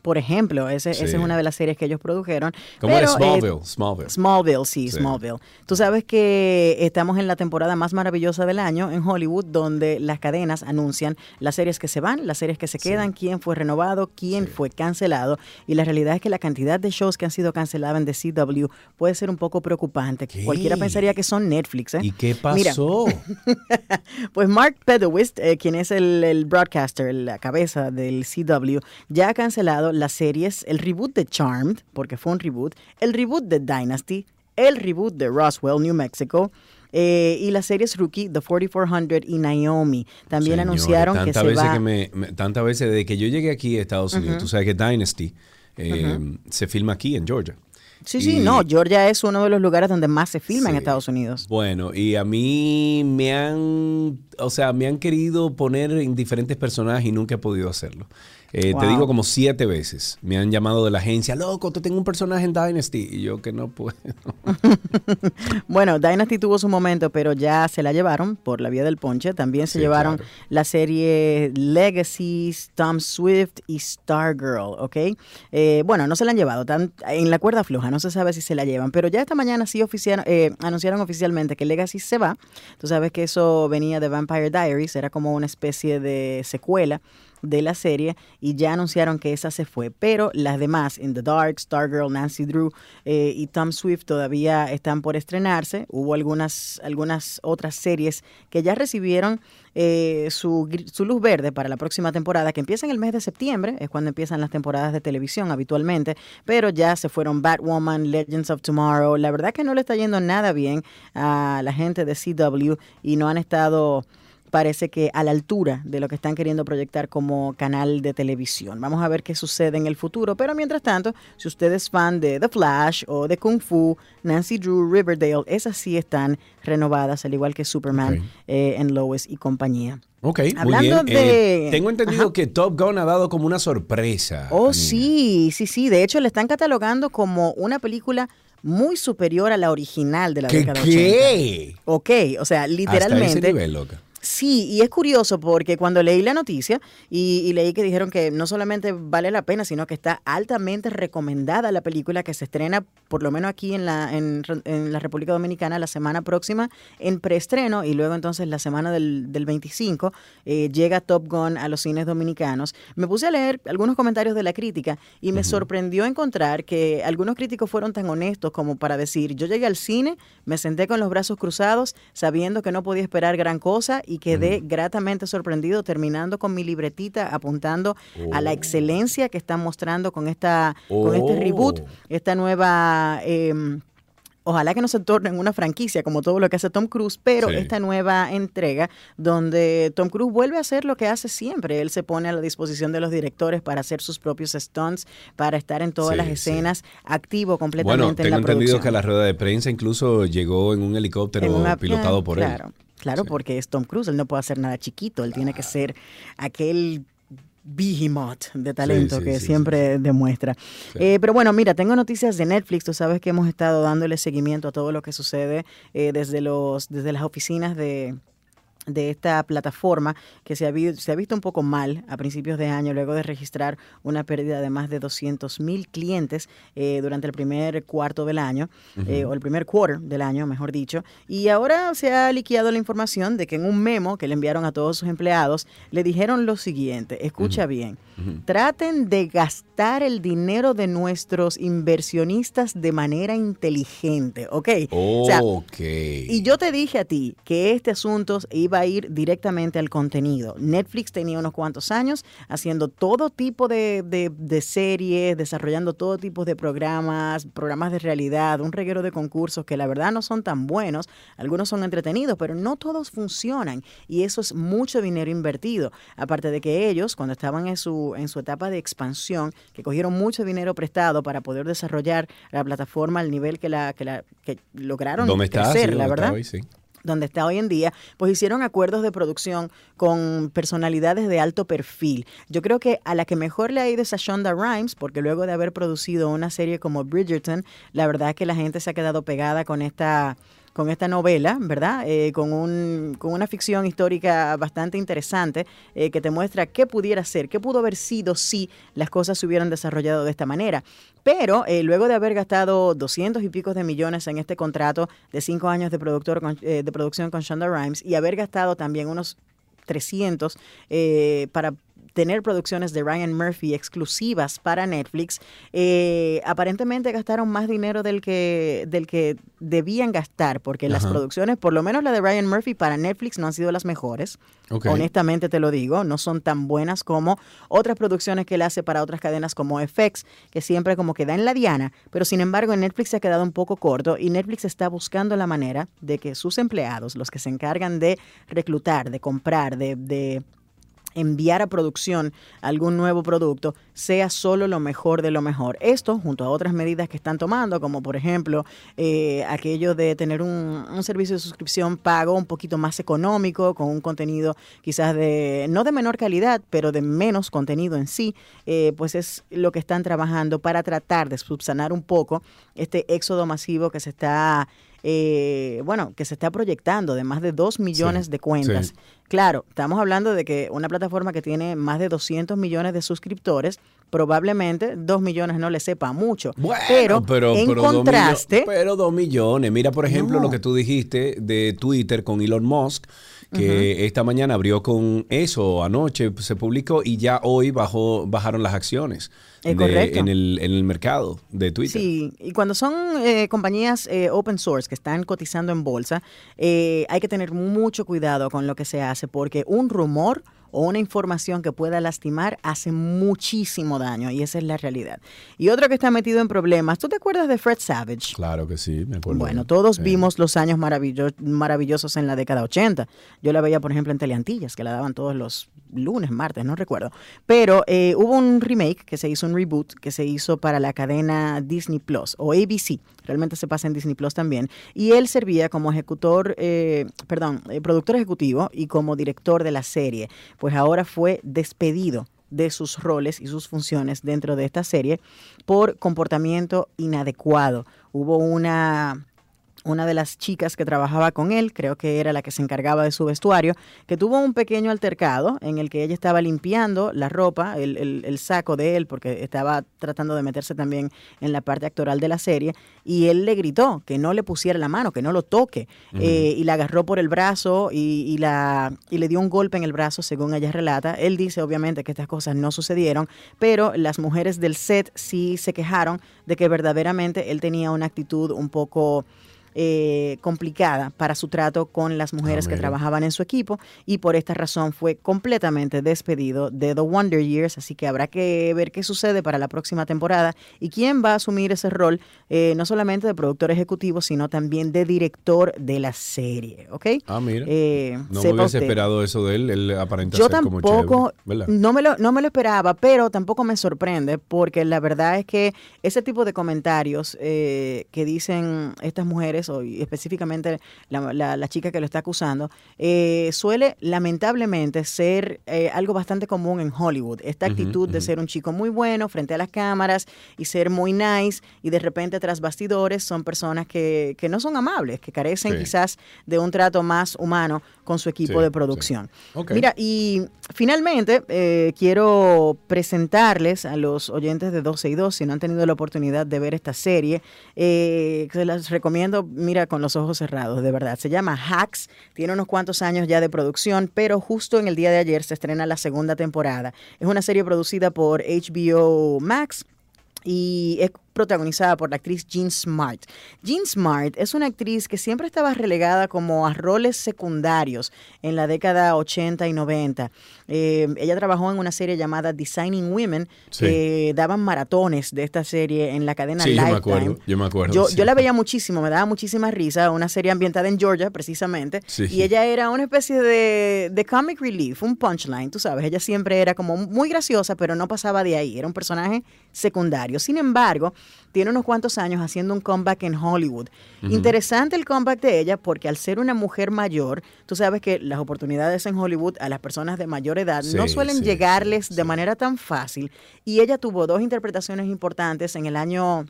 Por ejemplo, ese- Sí. esa es una de las series que ellos produjeron. ¿Cómo era eh, Smallville? Smallville. Smallville, sí, Sí. Smallville. Tú sabes que estamos en la temporada más maravillosa del año en Hollywood, donde las cadenas anuncian las series que se van, las series que se quedan, quién fue renovado, quién fue cancelado. Y la realidad es que la cantidad de shows que han sido cancelados en The CW puede ser un poco preocupante. Cualquiera pensaría que son Netflix. ¿eh? ¿Y qué Mira, pasó? pues Mark Pedowitz, eh, quien es el, el broadcaster, la cabeza del CW, ya ha cancelado las series, el reboot de Charmed, porque fue un reboot, el reboot de Dynasty, el reboot de Roswell, New Mexico, eh, y las series Rookie, The 4400 y Naomi. También anunciaron que se veces va... que me, me- tantas veces desde que yo llegué aquí a Estados Unidos, Ujú. tú sabes que Dynasty eh, se filma aquí en Georgia. Sí, sí, no, Georgia es uno de los lugares donde más se filma en. Estados Unidos. Bueno, y a mí me han, o sea, me han querido poner en diferentes personajes y nunca he podido hacerlo. Eh, Te digo como siete veces. Me han llamado de la agencia, loco, te tengo un personaje en Dynasty. Y yo que no puedo. Bueno, Dynasty tuvo su momento, pero ya se la llevaron por la vía del ponche. También se Sí, llevaron claro. la serie Legacies, Tom Swift y Stargirl, ¿ok? Eh, bueno, no se la han llevado, tan, en la cuerda floja, no se sabe si se la llevan, pero ya esta mañana sí oficiaron, eh, anunciaron oficialmente que Legacy se va. Tú sabes que eso venía de Vampire Diaries, era como una especie de secuela de la serie y ya anunciaron que esa se fue, pero las demás, In the Dark, Stargirl, Nancy Drew eh, y Tom Swift todavía están por estrenarse. Hubo algunas, algunas otras series que ya recibieron eh, su, su luz verde para la próxima temporada, que empieza en el mes de septiembre, es cuando empiezan las temporadas de televisión habitualmente, pero ya se fueron Batwoman, Legends of Tomorrow. La verdad que no le está yendo nada bien a la gente de CW y no han estado parece que a la altura de lo que están queriendo proyectar como canal de televisión. Vamos a ver qué sucede en el futuro, pero mientras tanto, si usted es fan de The Flash o de Kung Fu, Nancy Drew, Riverdale, esas sí están renovadas, al igual que Superman eh, en Lois y compañía. Ok, muy Hablando bien. Eh, de- tengo entendido Ajá. que Top Gun ha dado como una sorpresa. Oh, Anina. sí, sí, sí. De hecho, le están catalogando como una película muy superior a la original de la ¿Qué? década qué? 80. Ok, o sea, Hasta literalmente. ese nivel, loca. Sí, y es curioso porque cuando leí la noticia y, y leí que dijeron que no solamente vale la pena, sino que está altamente recomendada la película que se estrena, por lo menos aquí en la, en, en la República Dominicana, la semana próxima en preestreno y luego entonces la semana del, del 25 eh, llega Top Gun a los cines dominicanos. Me puse a leer algunos comentarios de la crítica y me sorprendió encontrar que algunos críticos fueron tan honestos como para decir, yo llegué al cine, me senté con los brazos cruzados, sabiendo que no podía esperar gran cosa y quedé gratamente sorprendido terminando con mi libretita apuntando a la excelencia que están mostrando con esta con este Oh. reboot, esta nueva em, Ojalá que no se torne en una franquicia como todo lo que hace Tom Cruise, pero Sí. esta nueva entrega donde Tom Cruise vuelve a hacer lo que hace siempre. Él se pone a la disposición de los directores para hacer sus propios stunts, para estar en todas Sí, las sí. escenas, activo Bueno, completamente en tengo la entendido producción. que la rueda de prensa incluso llegó en un helicóptero En una- pilotado ah, por claro, él. Claro, porque es Tom Cruise, él no puede hacer nada chiquito, él tiene que ser aquel behemoth de talento sí, que sí, siempre demuestra. Eh, pero bueno, mira, tengo noticias de Netflix, tú sabes que hemos estado dándole seguimiento a todo lo que sucede eh, desde, los, desde las oficinas de de esta plataforma que se ha, se ha visto un poco mal a principios de año luego de registrar una pérdida de más de 200 mil clientes eh, durante el primer cuarto del año eh, o el primer quarter del año, mejor dicho. Y ahora se ha liquidado la información de que en un memo que le enviaron a todos sus empleados le dijeron lo siguiente, escucha bien, traten de gastar el dinero de nuestros inversionistas de manera inteligente, ¿ok? O sea, ok. y yo te dije a ti que este asunto iba a ir directamente al contenido. Netflix tenía unos cuantos años haciendo todo tipo de, de- de series, desarrollando todo tipo de programas, programas de realidad, un reguero de concursos que la verdad no son tan buenos. Algunos son entretenidos, pero no todos funcionan. Y eso es mucho dinero invertido. Aparte de que ellos, cuando estaban en su, en su etapa de expansión, que cogieron mucho dinero prestado para poder desarrollar la plataforma al nivel que, la, que, la, que lograron ¿Dónde está? crecer, Sí, la ¿dónde está verdad hoy? Sí. donde está hoy en día, pues hicieron acuerdos de producción con personalidades de alto perfil. Yo creo que a la que mejor le ha ido es a Shonda Rhimes, porque luego de haber producido una serie como Bridgerton, la verdad es que la gente se ha quedado pegada con esta con esta novela, ¿verdad? Eh, con, un, con una ficción histórica bastante interesante eh, que te muestra qué pudiera ser, qué pudo haber sido si las cosas se hubieran desarrollado de esta manera. Pero eh, luego de haber gastado 200 y pico de millones en este contrato de cinco años de, productor con- de producción con Shonda Rhimes y haber gastado también unos 300 eh, para tener producciones de Ryan Murphy exclusivas para Netflix, eh, aparentemente gastaron más dinero del que, del que debían gastar, porque las producciones, por lo menos la de Ryan Murphy para Netflix, no han sido las mejores. Honestamente te lo digo, no son tan buenas como otras producciones que él hace para otras cadenas como FX, que siempre como que da en la diana, pero sin embargo en Netflix se ha quedado un poco corto y Netflix está buscando la manera de que sus empleados, los que se encargan de reclutar, de comprar, de, de enviar a producción algún nuevo producto sea solo lo mejor de lo mejor. Esto junto a otras medidas que están tomando, como por ejemplo eh, aquello de tener un, servicio de suscripción pago un poquito más económico, con un contenido quizás de, no de menor calidad, pero de menos contenido en sí, eh, pues es lo que están trabajando para tratar de subsanar un poco este éxodo masivo que se está... eh, bueno, que se está proyectando de más de 2 millones Sí, de cuentas. sí. Claro, estamos hablando de que una plataforma que tiene más de 200 millones de suscriptores, probablemente 2 millones no le sepa mucho. pero, pero, en pero dos contraste, millo- pero dos millones. Mira, por ejemplo, No. lo que tú dijiste de Twitter con Elon Musk, que esta mañana abrió con eso, anoche se publicó y ya hoy bajó, bajaron las acciones Es de- en, el, en el mercado de Twitter. Sí, y cuando son eh, compañías eh, open source que están cotizando en bolsa, eh, hay que tener mucho cuidado con lo que se hace, porque un rumor o una información que pueda lastimar hace muchísimo daño, y esa es la realidad. Y otro que está metido en problemas, ¿tú te acuerdas de Fred Savage? Claro que sí, me acuerdo. Bueno, todos vimos los años maravillo- maravillosos en la década 80. Yo la veía, por ejemplo, en Teleantillas, que la daban todos los lunes, martes, no recuerdo. Pero eh, hubo un remake que se hizo, un reboot que se hizo para la cadena Disney Plus o ABC. Realmente se pasa en Disney Plus también. Y él servía como ejecutor, eh, perdón, eh, productor ejecutivo y como director de la serie. Pues ahora fue despedido de sus roles y sus funciones dentro de esta serie por comportamiento inadecuado. Hubo una una de las chicas que trabajaba con él, creo que era la que se encargaba de su vestuario, que tuvo un pequeño altercado en el que ella estaba limpiando la ropa, el, el- el saco de él, porque estaba tratando de meterse también en la parte actoral de la serie, y él le gritó que no le pusiera la mano, que no lo toque, eh, y la agarró por el brazo y, y la, y le dio un golpe en el brazo, según ella relata. Él dice, obviamente, que estas cosas no sucedieron, pero las mujeres del set sí se quejaron de que verdaderamente él tenía una actitud un poco eh, complicada para su trato con las mujeres que trabajaban en su equipo y por esta razón fue completamente despedido de The Wonder Years, así que habrá que ver qué sucede para la próxima temporada y quién va a asumir ese rol, eh, no solamente de productor ejecutivo, sino también de director de la serie, ¿ok? Ah, mira. Eh, No me hubiese usted. esperado eso de él. Él aparenta Yo ser como tampoco, chévere, no me, lo, no me lo esperaba, pero tampoco me sorprende porque la verdad es que ese tipo de comentarios eh, que dicen estas mujeres, y específicamente la, la- la chica que lo está acusando, eh, suele lamentablemente ser eh, algo bastante común en Hollywood. Esta actitud de ser un chico muy bueno frente a las cámaras y ser muy nice y de repente tras bastidores son personas que, que no son amables, que carecen Sí. quizás de un trato más humano con su equipo Sí, de sí. producción. Mira, y finalmente eh, quiero presentarles a los oyentes de 12 y 2, si no han tenido la oportunidad de ver esta serie, eh, se las recomiendo, mira, con los ojos cerrados, de verdad. Se llama Hacks, tiene unos cuantos años ya de producción, pero justo en el día de ayer se estrena la segunda temporada. Es una serie producida por HBO Max y es protagonizada por la actriz Jean Smart. Jean Smart es una actriz que siempre estaba relegada como a roles secundarios en la década 80 y 90. Eh, ella trabajó en una serie llamada Designing Women, Sí. que daban maratones de esta serie en la cadena Sí, yo me Lifetime. acuerdo. Yo me acuerdo. Yo, sí. yo la veía muchísimo, me daba muchísima risa, una serie ambientada en Georgia precisamente, y ella era una especie de, de comic relief, un punchline, tú sabes, ella siempre era como muy graciosa, pero no pasaba de ahí, era un personaje secundario. Sin embargo, tiene unos cuantos años haciendo un comeback en Hollywood. Interesante el comeback de ella porque al ser una mujer mayor, tú sabes que las oportunidades en Hollywood a las personas de mayor edad no suelen sí, llegarles de manera tan fácil, y ella tuvo dos interpretaciones importantes en el año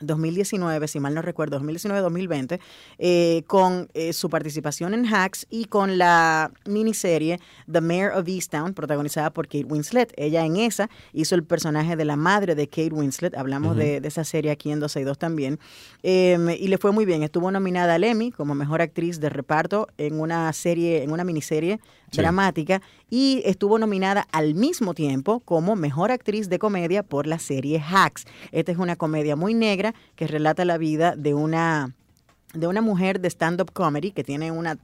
2019, si mal no recuerdo, 2019-2020, eh, con eh, su participación en Hacks y con la miniserie The Mayor of Easttown, protagonizada por Kate Winslet. Ella en esa hizo el personaje de la madre de Kate Winslet, hablamos de, de esa serie aquí en 12 y 2 también, Eh, y le fue muy bien. Estuvo nominada al Emmy como mejor actriz de reparto en una serie, en una miniserie Dramática y estuvo nominada al mismo tiempo como mejor actriz de comedia por la serie Hacks. Esta es una comedia muy negra que relata la vida de una de una mujer de stand-up comedy que tiene una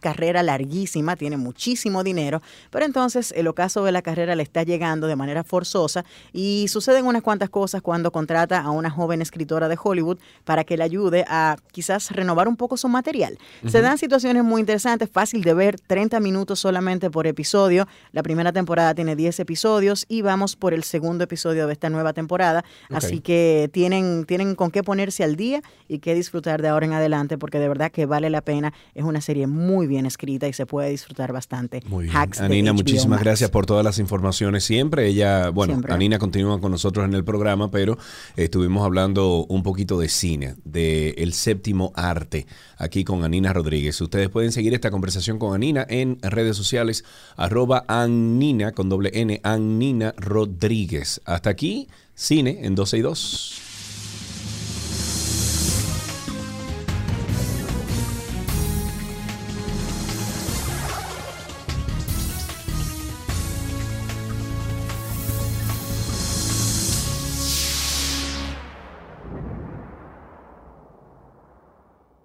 carrera larguísima, tiene muchísimo dinero, pero entonces el ocaso de la carrera le está llegando de manera forzosa y suceden unas cuantas cosas cuando contrata a una joven escritora de Hollywood para que le ayude a quizás renovar un poco su material. Se dan situaciones muy interesantes, fácil de ver, 30 minutos solamente por episodio. La primera temporada tiene 10 episodios y vamos por el segundo episodio de esta nueva temporada, así que tienen, tienen con qué ponerse al día y qué disfrutar de ahora en adelante, porque de verdad que vale la pena. Es una serie muy bien escrita y se puede disfrutar bastante. Muy bien. Hacks de Anina, muchísimas Max. gracias por todas las informaciones siempre. Ella, bueno, Siempre. Anina continúa con nosotros en el programa, pero eh, estuvimos hablando un poquito de cine, de El Séptimo Arte, aquí con Anina Rodríguez. Ustedes pueden seguir esta conversación con Anina en redes sociales, arroba Annina con doble N, Annina Rodríguez. Hasta aquí, cine en 12 y 2.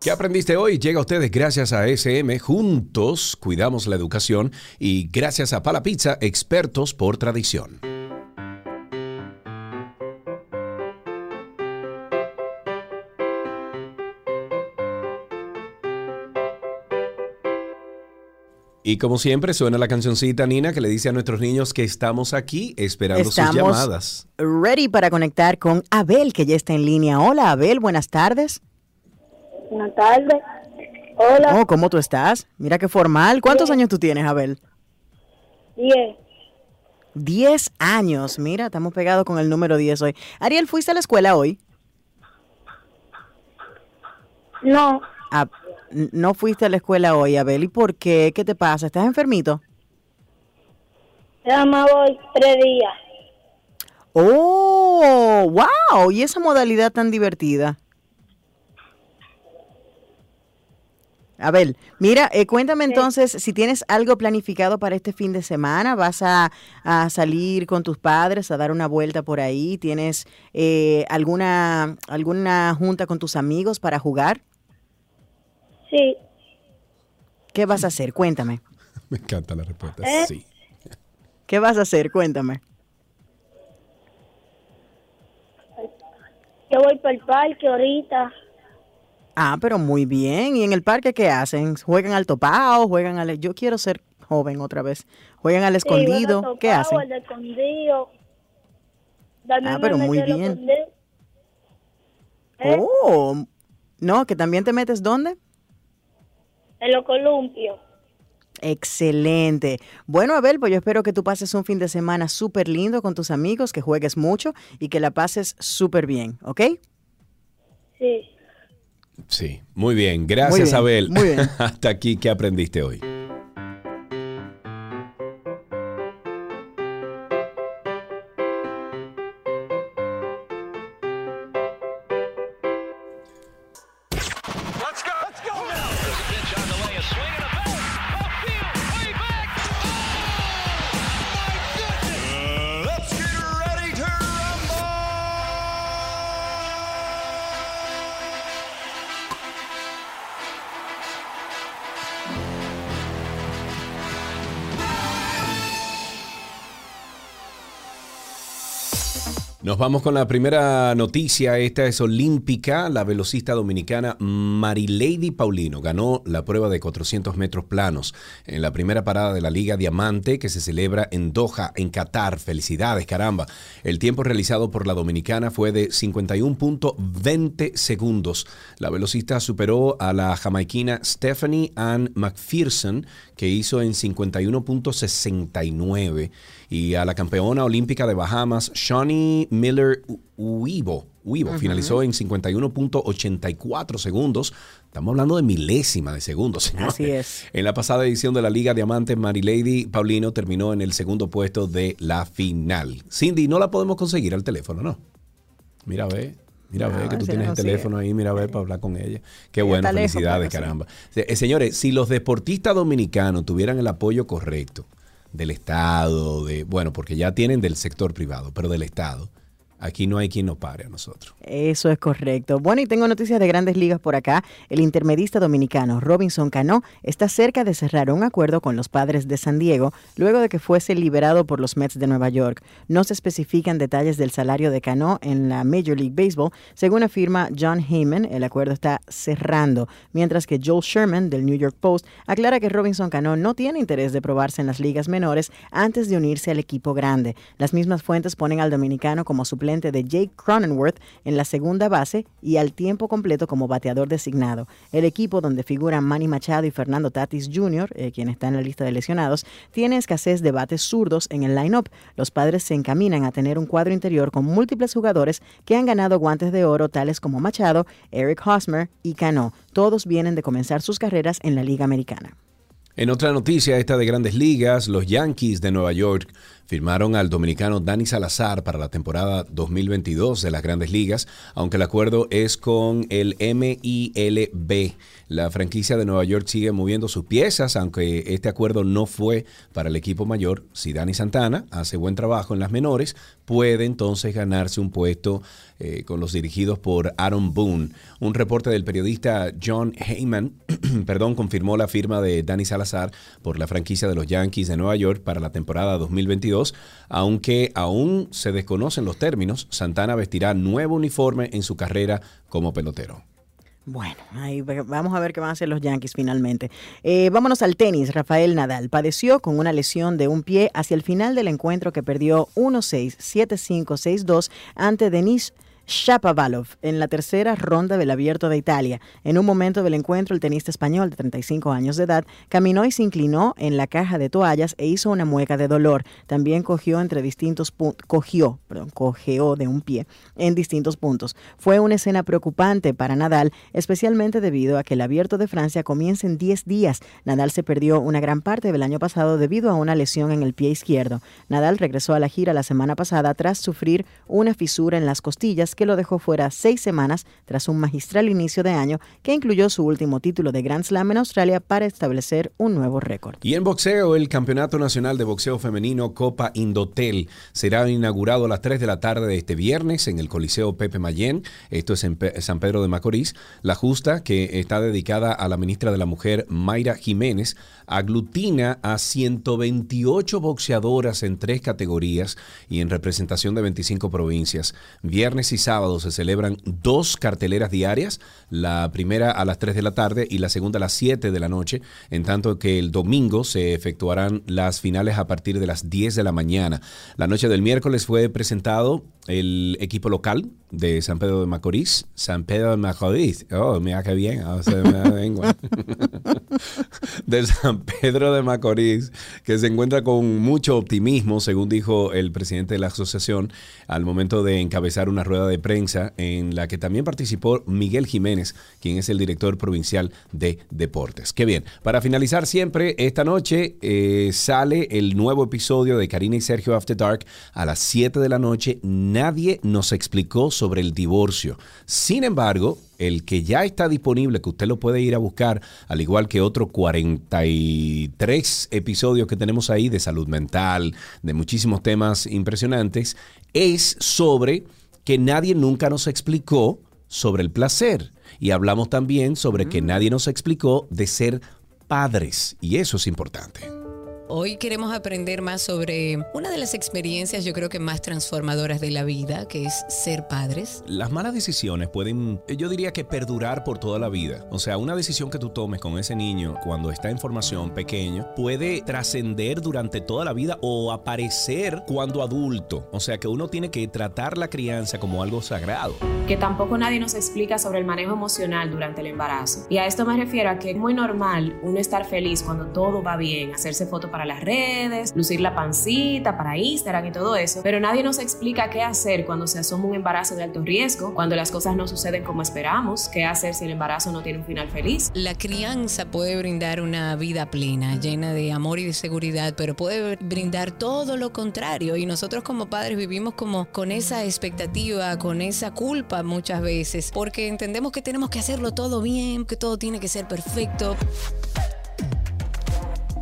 ¿Qué aprendiste hoy? Llega a ustedes gracias a SM. Juntos cuidamos la educación y gracias a Pala Pizza, expertos por tradición. Y como siempre, suena la cancioncita Nina que le dice a nuestros niños que estamos aquí esperando sus llamadas. ready para conectar con Abel, que ya está en línea. Hola, Abel, buenas tardes. Buenas tardes. Hola. Oh, ¿cómo tú estás? Mira qué formal. ¿Cuántos años tú tienes, Abel? Diez. Diez años. Mira, estamos pegados con el número 10 hoy. Ariel, ¿fuiste a la escuela hoy? No, Ah, no fuiste a la escuela hoy, Abel. ¿Y por qué? ¿Qué te pasa? ¿Estás enfermito? nada más voy tres días. ¡Oh! ¡Wow! ¿Y esa modalidad tan divertida? Abel, mira, eh, cuéntame entonces si tienes algo planificado para este fin de semana. ¿Vas a, a salir con tus padres a dar una vuelta por ahí? ¿Tienes eh, alguna, alguna junta con tus amigos para jugar? Sí. ¿Qué vas a hacer? Cuéntame. Me encanta la respuesta. ¿Eh? Sí. ¿Qué vas a hacer? Cuéntame. Yo voy para el parque ahorita. Ah, pero muy bien. ¿Y en el parque qué hacen? ¿Juegan al topado? ¿Juegan al... Yo quiero ser joven otra vez. ¿Juegan al Sí, escondido? ¿Qué hacen? al escondido. También Ah, pero me muy bien. ¿Eh? Oh, no, que también te metes dónde? En los columpios. Excelente. Bueno, Abel, pues yo espero que tú pases un fin de semana súper lindo con tus amigos, que juegues mucho y que la pases súper bien, ¿ok? Sí. Sí, muy bien. Gracias, bien, Abel. muy bien. Hasta aquí, ¿qué aprendiste hoy? Vamos con la primera noticia. Esta es olímpica. La velocista dominicana Marilady Paulino ganó la prueba de 400 metros planos en la primera parada de la Liga Diamante que se celebra en Doha, en Qatar. Felicidades, caramba. El tiempo realizado por la dominicana fue de 51.20 segundos. La velocista superó a la jamaiquina Stephanie Ann McPherson que hizo en 51.69 y a la campeona olímpica de Bahamas, Shawnee Miller Uibo. Uibo finalizó en 51.84 segundos. Estamos hablando de milésima de segundos, señores. Así es. En la pasada edición de la Liga Diamante, Marilady Paulino terminó en el segundo puesto de la final. Cindy, no la podemos conseguir al teléfono, ¿no? Mira, ve. Mira, No, ve que tú tienes el teléfono ahí, mira, ve para hablar con ella. Qué Ella bueno, lejos, felicidades, sí. caramba. Eh, señores, si los deportistas dominicanos tuvieran el apoyo correcto del Estado, de bueno, porque ya tienen del sector privado, pero del Estado, aquí no hay quien nos pare a nosotros. Eso es correcto. Bueno, y tengo noticias de grandes ligas por acá. El intermedista dominicano Robinson Cano está cerca de cerrar un acuerdo con los padres de San Diego luego de que fuese liberado por los Mets de Nueva York. No se especifican detalles del salario de Cano en la Major League Baseball. Según afirma John Heyman, el acuerdo está cerrando, mientras que Joel Sherman del New York Post aclara que Robinson Cano no tiene interés de probarse en las ligas menores antes de unirse al equipo grande. Las mismas fuentes ponen al dominicano como suplente de Jake Cronenworth en la segunda base y al tiempo completo como bateador designado. El equipo donde figuran Manny Machado y Fernando Tatis Jr., eh, quien está en la lista de lesionados, tiene escasez de bates zurdos en el line-up. Los padres se encaminan a tener un cuadro interior con múltiples jugadores que han ganado guantes de oro tales como Machado, Eric Hosmer y Cano. Todos vienen de comenzar sus carreras en la Liga Americana. En otra noticia, esta de grandes ligas, los Yankees de Nueva York firmaron al dominicano Dani Salazar para la temporada 2022 de las grandes ligas, aunque el acuerdo es con el MILB. La franquicia de Nueva York sigue moviendo sus piezas, aunque este acuerdo no fue para el equipo mayor. Si Dani Santana hace buen trabajo en las menores, puede entonces ganarse un puesto eh, con los dirigidos por Aaron Boone. Un reporte del periodista John Heyman, perdón, confirmó la firma de Danny Salazar por la franquicia de los Yankees de Nueva York para la temporada 2022, aunque aún se desconocen los términos. Santana vestirá nuevo uniforme en su carrera como pelotero. Bueno, ahí vamos a ver qué van a hacer los Yankees finalmente. Eh, vámonos al tenis. Rafael Nadal padeció con una lesión de un pie hacia el final del encuentro que perdió 1-6, 7-5, 6-2 ante Denis Shapovalov en la tercera ronda del Abierto de Italia. En un momento del encuentro, el tenista español de 35 años de edad caminó y se inclinó en la caja de toallas e hizo una mueca de dolor. También cogió entre distintos cogió, perdón, cojeó de un pie en distintos puntos. Fue una escena preocupante para Nadal, especialmente debido a que el Abierto de Francia comienza en 10 días. Nadal se perdió una gran parte del año pasado debido a una lesión en el pie izquierdo. Nadal regresó a la gira la semana pasada tras sufrir una fisura en las costillas Que lo dejó fuera seis semanas tras un magistral inicio de año que incluyó su último título de Grand Slam en Australia para establecer un nuevo récord. Y en boxeo, el Campeonato Nacional de Boxeo Femenino Copa Indotel será inaugurado a las 3 de la tarde de este viernes en el Coliseo Pepe Mayén. Esto es en San Pedro de Macorís. La justa, que está dedicada a la ministra de la Mujer, Mayra Jiménez, aglutina a 128 boxeadoras en tres categorías y en representación de 25 provincias. Viernes y sábado se celebran dos carteleras diarias, la primera a las 3 de la tarde y la segunda a las 7 de la noche, en tanto que el domingo se efectuarán las finales a partir de las 10 de la mañana. La noche del miércoles fue presentado el equipo local de San Pedro de Macorís, San Pedro de Macorís, oh, mira qué bien, se me da de San Pedro de Macorís, que se encuentra con mucho optimismo, según dijo el presidente de la asociación, al momento de encabezar una rueda de prensa en la que también participó Miguel Jiménez, quien es el director provincial de deportes. Qué bien. Para finalizar siempre, esta noche eh, sale el nuevo episodio de Karina y Sergio After Dark a las 7 de la noche. Nadie nos explicó sobre el divorcio. Sin embargo, el que ya está disponible, que usted lo puede ir a buscar, al igual que otros 43 episodios que tenemos ahí de salud mental, de muchísimos temas impresionantes, es sobre que nadie nunca nos explicó sobre el placer. Y hablamos también sobre que nadie nos explicó de ser padres. Y eso es importante. Hoy queremos aprender más sobre una de las experiencias yo creo que más transformadoras de la vida, que es ser padres. Las malas decisiones pueden, yo diría que perdurar por toda la vida. O sea, una decisión que tú tomes con ese niño cuando está en formación pequeño puede trascender durante toda la vida o aparecer cuando adulto. O sea, que uno tiene que tratar la crianza como algo sagrado. que tampoco nadie nos explica sobre el manejo emocional durante el embarazo. Y a esto me refiero a que es muy normal uno estar feliz cuando todo va bien, hacerse fotos para las redes, lucir la pancita para Instagram y todo eso, pero nadie nos explica qué hacer cuando se asoma un embarazo de alto riesgo, cuando las cosas no suceden como esperamos, qué hacer si el embarazo no tiene un final feliz. La crianza puede brindar una vida plena, llena de amor y de seguridad, pero puede brindar todo lo contrario. Y nosotros como padres vivimos como con esa expectativa, con esa culpa muchas veces, porque entendemos que tenemos que hacerlo todo bien, que todo tiene que ser perfecto.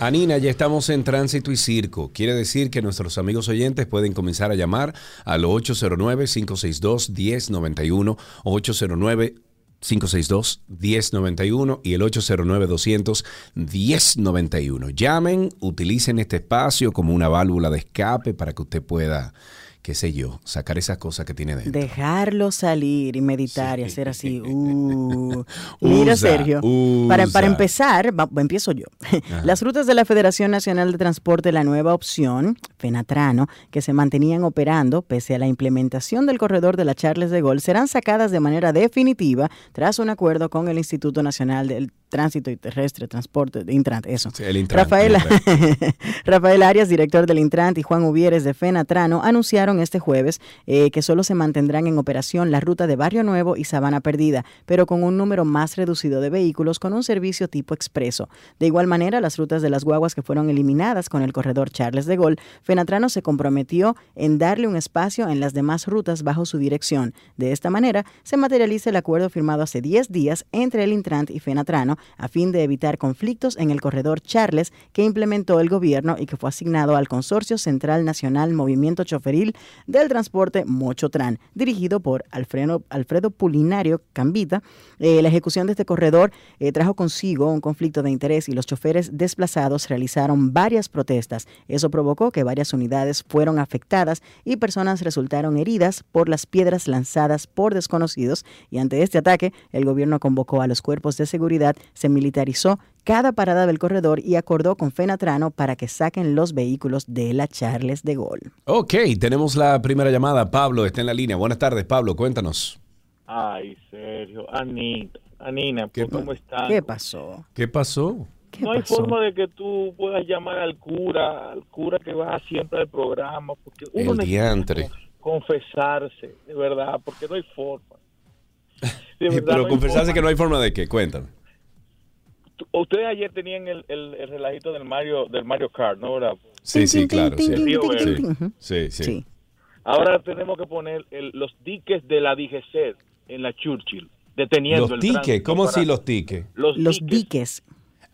Anina, ya estamos en tránsito y circo. Quiere decir que nuestros amigos oyentes pueden comenzar a llamar al 809-562-1091 o 809 562-1091 y el 809-200-1091. Llamen, utilicen este espacio como una válvula de escape para que usted pueda, qué sé yo, sacar esas cosas que tiene dentro. Dejarlo salir y meditar y hacer así. Uh. Mira, Usa, Sergio, para, para empezar, va- empiezo yo. Las rutas de la Federación Nacional de Transporte, la nueva opción, Fenatrano, que se mantenían operando pese a la implementación del corredor de la Charles de Gaulle, serán sacadas de manera definitiva tras un acuerdo con el Instituto Nacional del Tránsito y Terrestre, Transporte, de Intrant, eso. Sí, el Intrant, Rafael, el Rafael Arias, director del Intrant, y Juan Uvieres de Fenatrano anunciaron este jueves eh, que solo se mantendrán en operación la ruta de Barrio Nuevo y Sabana Perdida, pero con un número más reducido de vehículos con un servicio tipo expreso. De igual manera, las rutas de las guaguas que fueron eliminadas con el corredor Charles de Gaulle, Fenatrano se comprometió en darle un espacio en las demás rutas bajo su dirección. De esta manera, se materializa el acuerdo firmado hace 10 días entre el Intrant y Fenatrano a fin de evitar conflictos en el corredor Charles que implementó el gobierno y que fue asignado al Consorcio Central Nacional Movimiento Choferil del Transporte Mochotran, dirigido por Alfredo, Alfredo Pulinario Cambita. Eh, la ejecución de este corredor eh, trajo consigo un conflicto de interés y los choferes desplazados realizaron varias protestas. Eso provocó que varias unidades fueron afectadas y personas resultaron heridas por las piedras lanzadas por desconocidos y ante este ataque el gobierno convocó a los cuerpos de seguridad, se militarizó cada parada del corredor y acordó con Fenatrano para que saquen los vehículos de la Charles de Gaulle. Ok, tenemos la primera llamada. Pablo está en la línea. Buenas tardes, Pablo, cuéntanos. Ay, Sergio, Anita, Anina, ¿Qué ¿cómo están? ¿Qué pasó? ¿Qué pasó? ¿Qué No hay pasó? forma de que tú puedas llamar al cura, al cura que va siempre al programa, porque uno El necesita diantre. confesarse, de verdad, porque no hay forma. Verdad, no Pero hay confesarse forma. que no hay forma de qué, cuéntame. Ustedes ayer tenían el, el, el relajito del Mario del Mario Kart, ¿no? ¿Verdad? Sí, sí, claro. Sí, sí, sí. Sí. Ahora tenemos que poner el- los diques de la DGC en la Churchill, deteniendo Los tránsito ¿cómo para- así los tickets? Los, Los diques. diques.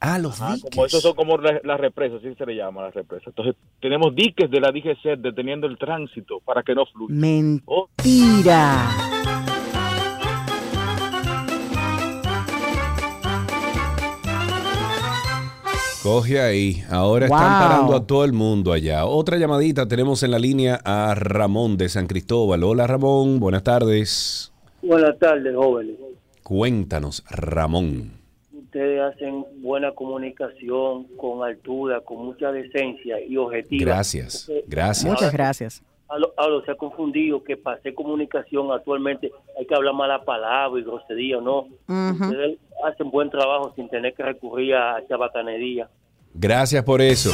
Ah, los diques. como esos son como la- las represas, así se le llama las represas. Entonces, tenemos diques de la DGC deteniendo el tránsito para que no fluya. Oh, Coge ahí. Ahora están Wow. parando a todo el mundo allá. Otra llamadita. Tenemos en la línea a Ramón de San Cristóbal. Hola, Ramón. Buenas tardes. Buenas tardes, jóvenes. Cuéntanos, Ramón. Ustedes hacen buena comunicación con altura, con mucha decencia y objetiva. Gracias. Gracias. Muchas gracias. Hablo, hablo, se ha confundido que para hacer comunicación actualmente hay que hablar mala palabra y grosería, ¿no? Ustedes hacen buen trabajo sin tener que recurrir a chabacanería. Gracias por eso.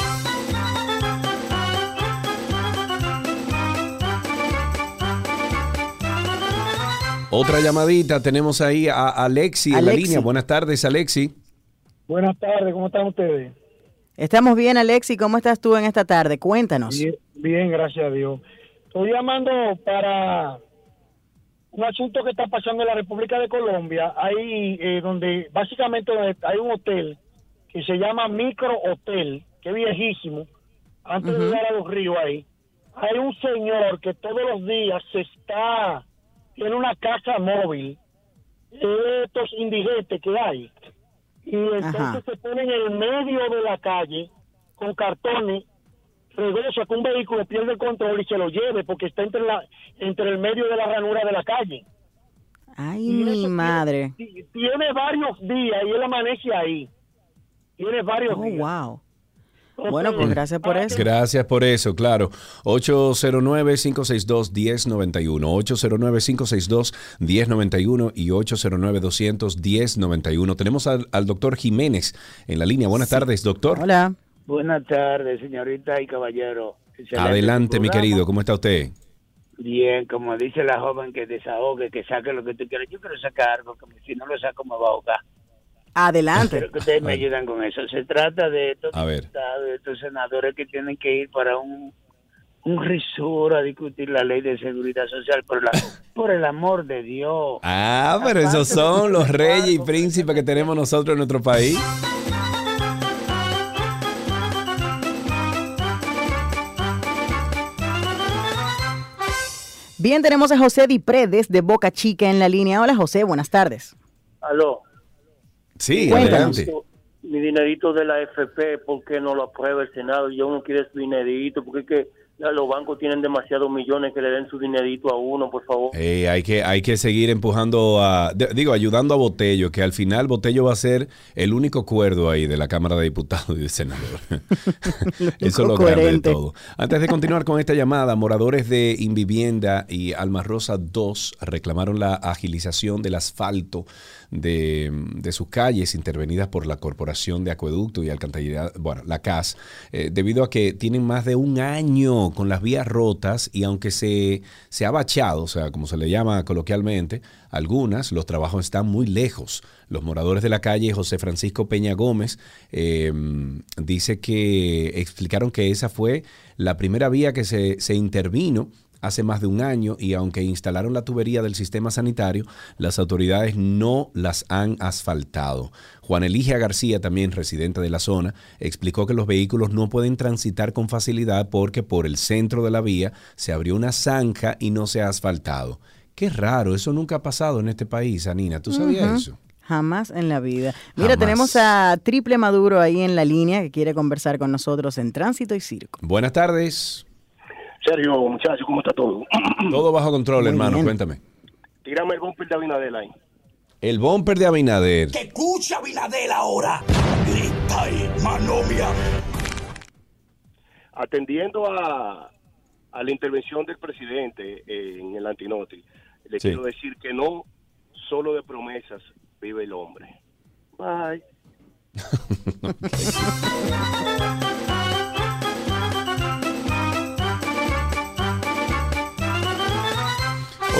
Otra llamadita. Tenemos ahí a Alexi, en la Alexi. línea. Buenas tardes, Alexi. Buenas tardes, ¿cómo están ustedes? Estamos bien, Alexi. ¿Cómo estás tú en esta tarde? Cuéntanos. Bien, bien, gracias a Dios. Estoy llamando para un asunto que está pasando en la República de Colombia, ahí eh, donde básicamente hay un hotel que se llama Micro Hotel, que es viejísimo, antes de llegar a los ríos ahí. Hay un señor que todos los días se está, tiene una casa móvil, de estos indigentes que hay. Y entonces Ajá. se pone en el medio de la calle con cartones, regresa que un vehículo pierde el control y se lo lleve porque está entre la entre el medio de la ranura de la calle. Ay, mi tiene- madre. ti- Tiene varios días y él amanece ahí. Tiene varios Oh, días. wow. Bueno, pues gracias por eso. Gracias por eso, claro. 809-562-1091. 809-562-1091 y 809-200-1091. Tenemos al, al doctor Jiménez en la línea. Buenas tardes, doctor. Hola. Buenas tardes, señorita y caballero. Excelente Adelante, mi querido. ¿Cómo está usted? Bien, como dice la joven, que desahogue, que saque lo que tú quieras. Yo quiero sacar algo, que si no lo saco me va a ahogar. Adelante. Quiero que ustedes me ayuden con eso. Se trata de estos A ver. diputados, de estos senadores que tienen que ir para un, un resort a discutir la ley de seguridad social. Por, la, por el amor de Dios. Ah, pero esos son los reyes y príncipes que tenemos nosotros en nuestro país. Bien, tenemos a José Dipré desde Boca Chica en la línea. Hola, José. Buenas tardes. Aló. Sí, Cuéntanos. adelante. Mi dinerito de la FP, ¿por qué no lo aprueba el Senado? Yo no quiero su dinerito, porque es que los bancos tienen demasiados millones que le den su dinerito a uno, por favor. Eh, hay, que, hay que seguir empujando a, de- digo, ayudando a Botello, que al final Botello va a ser el único cuerdo ahí de la Cámara de Diputados y de Senadores. Eso es lo grande de coherente. todo. Antes de continuar con esta llamada, moradores de Invivienda y Alma Rosa 2 reclamaron la agilización del asfalto de, sus calles intervenidas por la Corporación de Acueducto y Alcantarillado, bueno, la CAS, eh, debido a que tienen más de un año con las vías rotas y aunque se, se ha bachado, o sea, como se le llama coloquialmente, algunas, los trabajos están muy lejos. Los moradores de la calle José Francisco Peña Gómez eh, dice que explicaron que esa fue la primera vía que se, se intervino hace más de un año y aunque instalaron la tubería del sistema sanitario, las autoridades no las han asfaltado. Juan Eligia García, también residente de la zona, explicó que los vehículos no pueden transitar con facilidad porque por el centro de la vía se abrió una zanja y no se ha asfaltado. Qué raro, eso nunca ha pasado en este país, Anina. ¿Tú sabías eso? Jamás en la vida. Mira, Jamás. tenemos a Triple Maduro ahí en la línea que quiere conversar con nosotros en Tránsito y Circo. Buenas tardes. Sergio, muchachos, ¿cómo está todo? Todo bajo control, Muy hermano. bien. Cuéntame. Tírame el bumper de Abinadel ahí. El bumper de Abinader. Que escucha Abinader ahora. Grita y manomia. Atendiendo a, a la intervención del presidente en el antinoti, le Sí. quiero decir que no solo de promesas vive el hombre. Bye.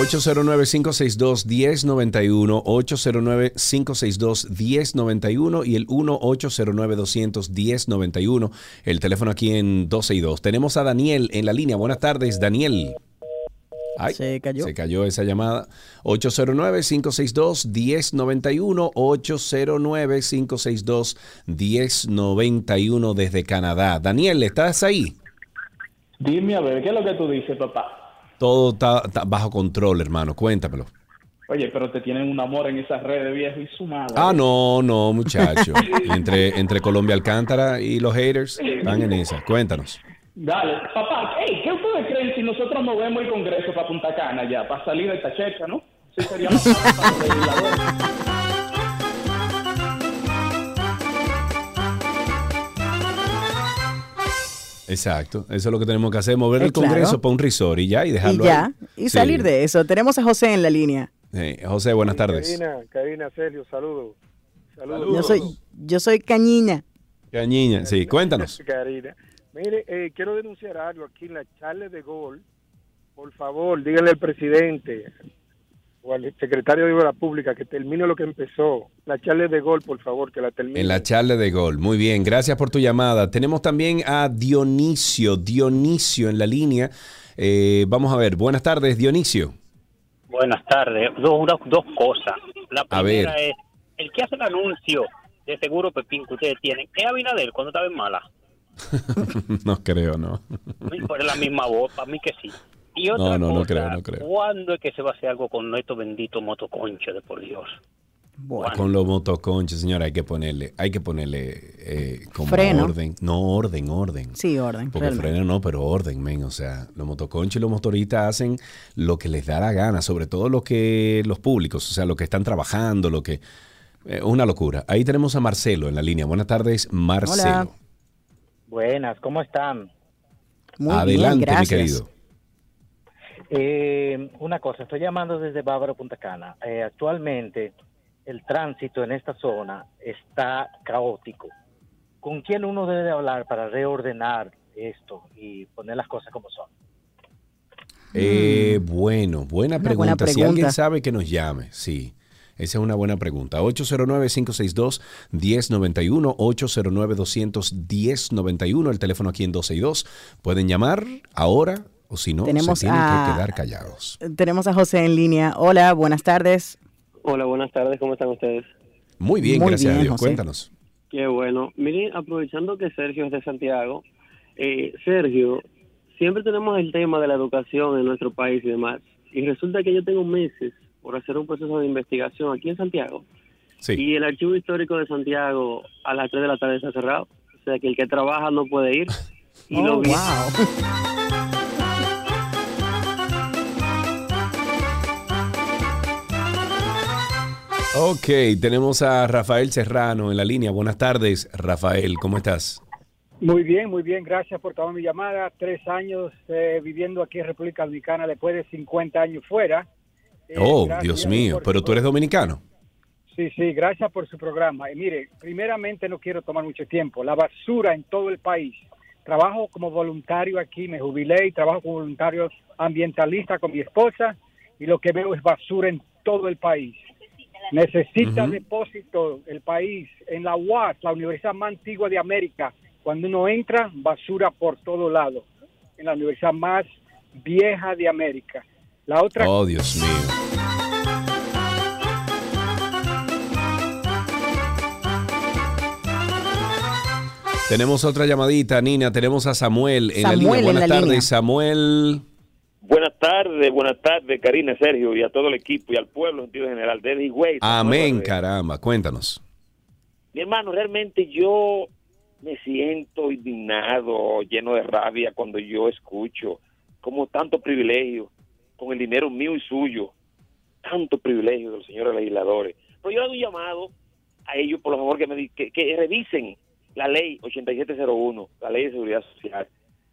809-562-1091, 809-562-1091 y el 1-809-200-1091, el teléfono aquí en 12 y 2. Tenemos a Daniel en la línea. Buenas tardes, Daniel. Ay, Se cayó. Se cayó esa llamada. 809-562-1091, 809-562-1091 desde Canadá. Daniel, ¿estás ahí? Dime a ver, ¿qué es lo que tú dices, papá? Todo está, está bajo control, hermano. Cuéntamelo. Oye, pero te tienen un amor en esas redes, viejo, y su madre. Ah, no, no, muchacho. entre, entre Colombia Alcántara y los haters, van en esa. Cuéntanos. Dale, papá, hey, ¿qué ustedes creen si nosotros movemos el Congreso para Punta Cana ya, para salir de esta checha, no? Sí, sería más fácil para Exacto. Eso es lo que tenemos que hacer, mover Eh, el Congreso claro. para un resort y ya, y Y dejarlo ya, ahí. y Sí. salir de eso. Tenemos a José en la línea. José, buenas tardes. Karina, Karina, Sergio, saludos. Saludos. Yo soy, yo soy cañina. Cañiña, sí, cuéntanos. Karina. Mire, eh, quiero denunciar algo aquí en la charla de gol. Por favor, díganle al presidente o al secretario de Obras Públicas que termine lo que empezó. La charla de gol, por favor, que la termine. En la charla de gol. Muy bien, gracias por tu llamada. Tenemos también a Dionisio, Dionisio en la línea. Eh, vamos a ver, buenas tardes, Dionisio. Buenas tardes. Dos, cosas. La A primera ver. es, el que hace el anuncio de seguro Pepín que ustedes tienen, ¿es Abinader cuando estaba en mala? no creo, no. Por la misma voz, para mí que sí. Y otra No, no, no creo, no creo. ¿cuándo es que se va a hacer algo con estos benditos motoconchos de por Dios? Con los motoconches, señora, hay que ponerle, hay que ponerle eh, como Freno. orden. No, orden, orden. Sí, orden. Porque realmente. freno no, pero orden, men. O sea, los motoconchos y los motoristas hacen lo que les da la gana, sobre todo lo que los públicos, o sea, los que están trabajando, lo que... eh, una locura. Ahí tenemos a Marcelo en la línea. Buenas tardes, Marcelo. Buenas, ¿cómo están? Adelante, mi querido. Eh, una cosa, estoy llamando desde Bávaro, Punta Cana. Eh, actualmente el tránsito en esta zona está caótico. ¿Con quién uno debe de hablar para reordenar esto y poner las cosas como son? Eh, bueno, buena pregunta. buena Si alguien sabe que nos llame, sí. Esa es una buena pregunta. 809-562-1091, 809-200-1091, el teléfono aquí en 12 y 2. Pueden llamar ahora o si no, Tenemos se tienen a- que quedar callados. Tenemos a José en línea. Hola, buenas tardes. Hola, buenas tardes, ¿cómo están ustedes? Muy bien, Muy gracias a bien, Dios. José. Cuéntanos. Qué bueno. Miren, aprovechando que Sergio es de Santiago, eh, Sergio, siempre tenemos el tema de la educación en nuestro país y demás, y resulta que yo tengo meses por hacer un proceso de investigación aquí en Santiago, y el archivo histórico de Santiago a las 3 de la tarde está cerrado, o sea que el que trabaja no puede ir. Y Oh, lo vi- Ok, tenemos a Rafael Serrano en la línea. Buenas tardes, Rafael, ¿cómo estás? Muy bien, muy bien. Gracias por tomar mi llamada. Tres años eh, viviendo aquí en República Dominicana después de 50 años fuera. Eh, Oh, Dios mío, por pero tú eres dominicano. Sí, sí, gracias por su programa. Y mire, primeramente no quiero tomar mucho tiempo. La basura en todo el país. Trabajo como voluntario aquí, me jubilé y trabajo como voluntario ambientalista con mi esposa y lo que veo es basura en todo el país. Necesita Ujú. depósito el país en la UAS, la universidad más antigua de América. Cuando uno entra, basura por todo lado. En la universidad más vieja de América. La otra Oh, Dios mío. Tenemos otra llamadita, Nina. Tenemos a Samuel en la línea. en Buenas tardes, línea. Samuel. Buenas tardes, buenas tardes, Karina, Sergio, y a todo el equipo y al pueblo en sentido general. Desde Higüey, Amén, caramba. Cuéntanos. Mi hermano, realmente yo me siento indignado, lleno de rabia cuando yo escucho como tanto privilegio con el dinero mío y suyo, tanto privilegio de los señores legisladores Pero yo doy un llamado a ellos, por favor, que, me, que, que revisen la ley 8701, la ley de seguridad social.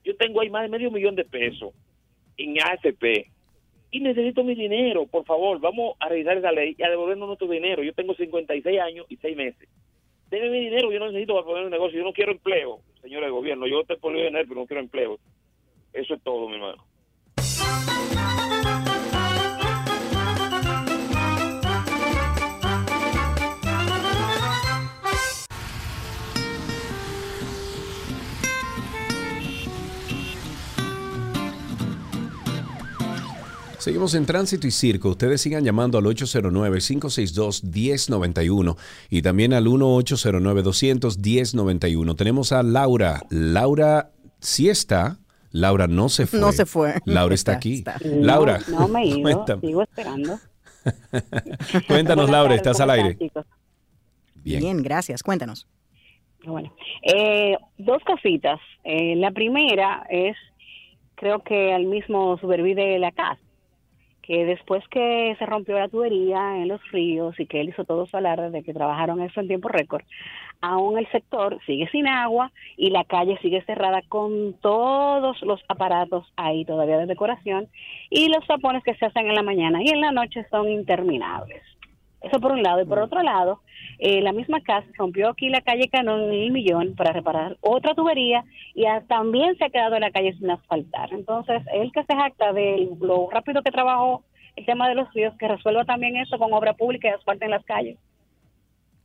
Yo tengo ahí más de medio millón de pesos en AFP y necesito mi dinero, por favor, vamos a revisar esa ley y a devolvernos nuestro dinero. Yo tengo 56 años y 6 meses. Denme mi dinero, yo no necesito para poner un negocio, yo no quiero empleo, señor del gobierno, yo te puedo dinero, pero no quiero empleo. Eso es todo, mi hermano. Seguimos en Tránsito y Circo. Ustedes sigan llamando al 809-562-1091 y también al 1-809-200-1091. Tenemos a Laura. Laura sí está. Laura no se fue. No se fue. Laura está, aquí. Laura. No, me he ido. Sigo esperando. Cuéntanos, Laura, estás al aire. Bien. Bien, gracias. Cuéntanos. Bueno, eh, dos cositas. Eh, la primera es, creo que al mismo supervide de la casa que después que se rompió la tubería en los ríos y que él hizo todo su alarde de que trabajaron eso en tiempo récord, aún el sector sigue sin agua y la calle sigue cerrada con todos los aparatos ahí todavía de decoración y los tapones que se hacen en la mañana y en la noche son interminables. Eso por un lado. Y por otro lado, eh, la misma casa rompió aquí la calle Canón en el Millón para reparar otra tubería y también se ha quedado la calle sin asfaltar. Entonces, él que se jacta de lo rápido que trabajó el tema de los ríos, que resuelva también eso con obra pública y asfalto en las calles.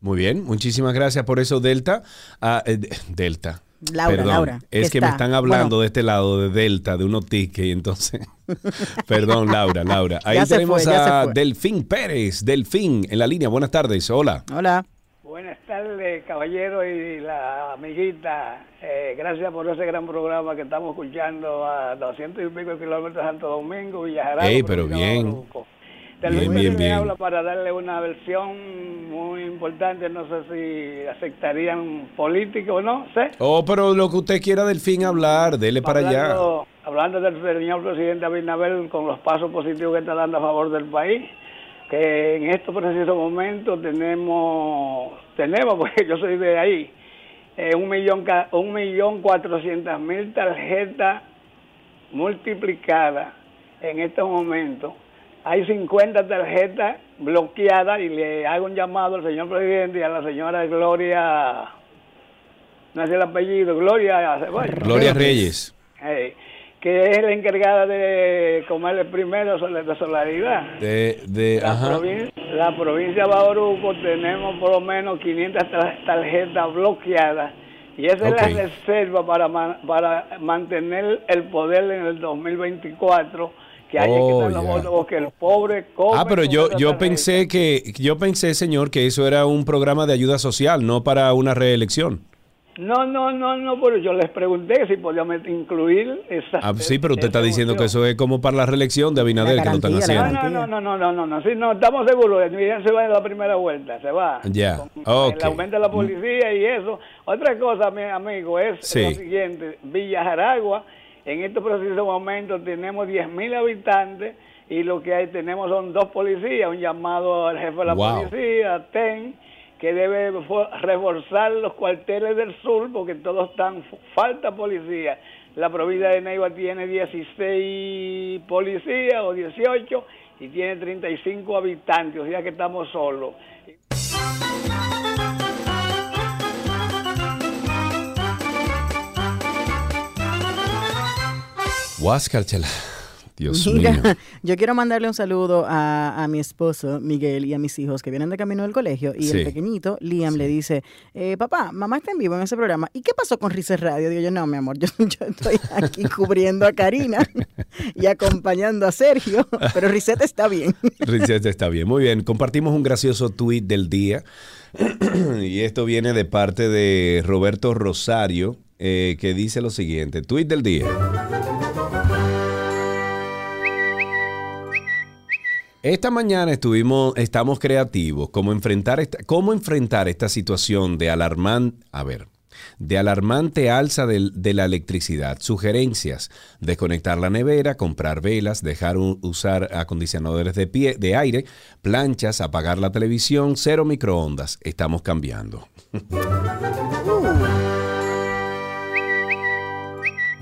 Muy bien, muchísimas gracias por eso, Delta. Ah, eh, Delta. Laura, Perdón, Laura. Es que me están hablando de este lado de Delta, de unos tickets, y entonces. Perdón, Laura, Laura. Ahí Ya tenemos fue, a. Delfín Pérez. Delfín, en la línea. Buenas tardes. Hola. Hola. Buenas tardes, caballero y la amiguita. Eh, gracias por ese gran programa que estamos escuchando a 200 y pico kilómetros de Santo Domingo, Villajarán. Ey, pero bien. Del Bien, Luis bien, bien. habla para darle una versión muy importante, no sé si aceptarían político o no, sé. Oh, pero lo que usted quiera, Delfín, hablar, dele para allá. Hablando, del señor presidente Abinader con los pasos positivos que está dando a favor del país, que en estos precisos momentos tenemos, tenemos, porque yo soy de ahí, eh, un millón, un millón cuatrocientas mil tarjetas multiplicadas en estos momentos. Hay 50 tarjetas bloqueadas y le hago un llamado al señor presidente y a la señora Gloria, no sé el apellido, Gloria Ceballos. Gloria Reyes. Eh, que es la encargada de comer el primero sobre la solaridad. De, de, La, ajá. provin- la provincia de Bauruco tenemos por lo menos 500 tar- tarjetas bloqueadas y esa es la reserva para, para mantener el poder en el 2024 que hay Oh, que quitar los ya. votos porque el pobre come Ah, pero yo, yo pensé que, yo pensé, señor, que eso era un programa de ayuda social, no para una reelección. No, no, no, no, pero yo les pregunté si podíamos incluir esa Ah, sí, pero usted está diciendo que eso es como para la reelección de Abinader, que lo están haciendo. No, no, no, no, no, no, no, sí, no, estamos seguros, Miguel se va en la primera vuelta, se va. Ya, El aumento de la policía y eso. Otra cosa, mi amigo, es Sí. lo siguiente, Villa Jaragua, en estos precisos momentos tenemos 10.000 habitantes y lo que hay tenemos son dos policías, un llamado al jefe de la Wow. policía, TEN, que debe fo- reforzar los cuarteles del sur porque todos están, falta policía. La provincia de Neiva tiene 16 policías o 18 y tiene 35 habitantes, o sea que estamos solos. Huáscalchela. Dios Mira, mío. yo quiero mandarle un saludo a, a mi esposo Miguel y a mis hijos que vienen de camino del colegio y Sí. el pequeñito Liam le dice, eh, papá, mamá está en vivo en ese programa. ¿Y qué pasó con Rices Radio? Digo yo, no, mi amor, yo, yo estoy aquí cubriendo a Karina y acompañando a Sergio, pero Risette está bien. Richard está bien, muy bien. Compartimos un gracioso tuit del día y esto viene de parte de Roberto Rosario eh, que dice lo siguiente, tuit del día. Esta mañana estuvimos, estamos creativos, cómo enfrentar esta, cómo enfrentar esta situación de alarmante, a ver, de alarmante alza de, la electricidad. Sugerencias, desconectar la nevera, comprar velas, dejar usar acondicionadores de, pie, de aire, planchas, apagar la televisión, cero microondas. Estamos cambiando.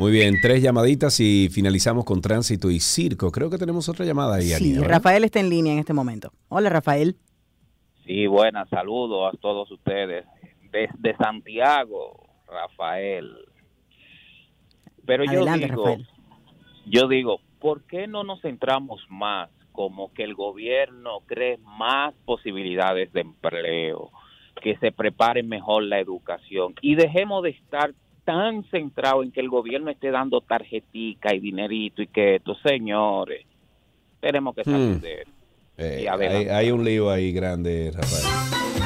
Muy bien, tres llamaditas y finalizamos con tránsito y circo. Creo que tenemos otra llamada ahí, Sí. Rafael está en línea en este momento. Hola, Rafael. Sí, buenas, saludos a todos ustedes. Desde Santiago, Rafael. Pero yo Adelante, digo, Rafael. yo digo, ¿por qué no nos centramos más como que el gobierno cree más posibilidades de empleo, que se prepare mejor la educación y dejemos de estar tan centrados en que el gobierno esté dando tarjetica y dinerito y que esto, señores, tenemos que salir Hmm. de eso. Eh, Y hay, hay un lío ahí grande, Rafael.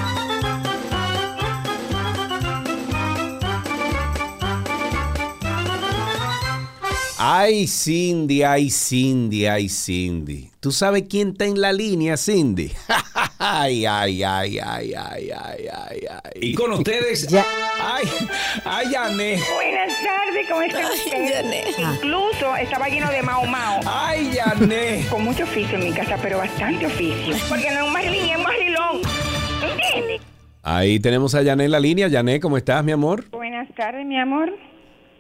Ay, Cindy, ay, Cindy, ay, Cindy. ¿Tú sabes quién está en la línea, Cindy? ay, ay, ay, ay, ay, ay, ay, ay. Y con ustedes, ay, ay, Yané. Buenas tardes, ¿cómo está usted? Incluso estaba lleno de mao mao. Ay, Yané. Con mucho oficio en mi casa, pero bastante oficio. Porque no es un marilín, es un marilón. ¿Entiendes? Ahí tenemos a Yané en la línea. Yané, ¿cómo estás, mi amor? Buenas tardes, mi amor.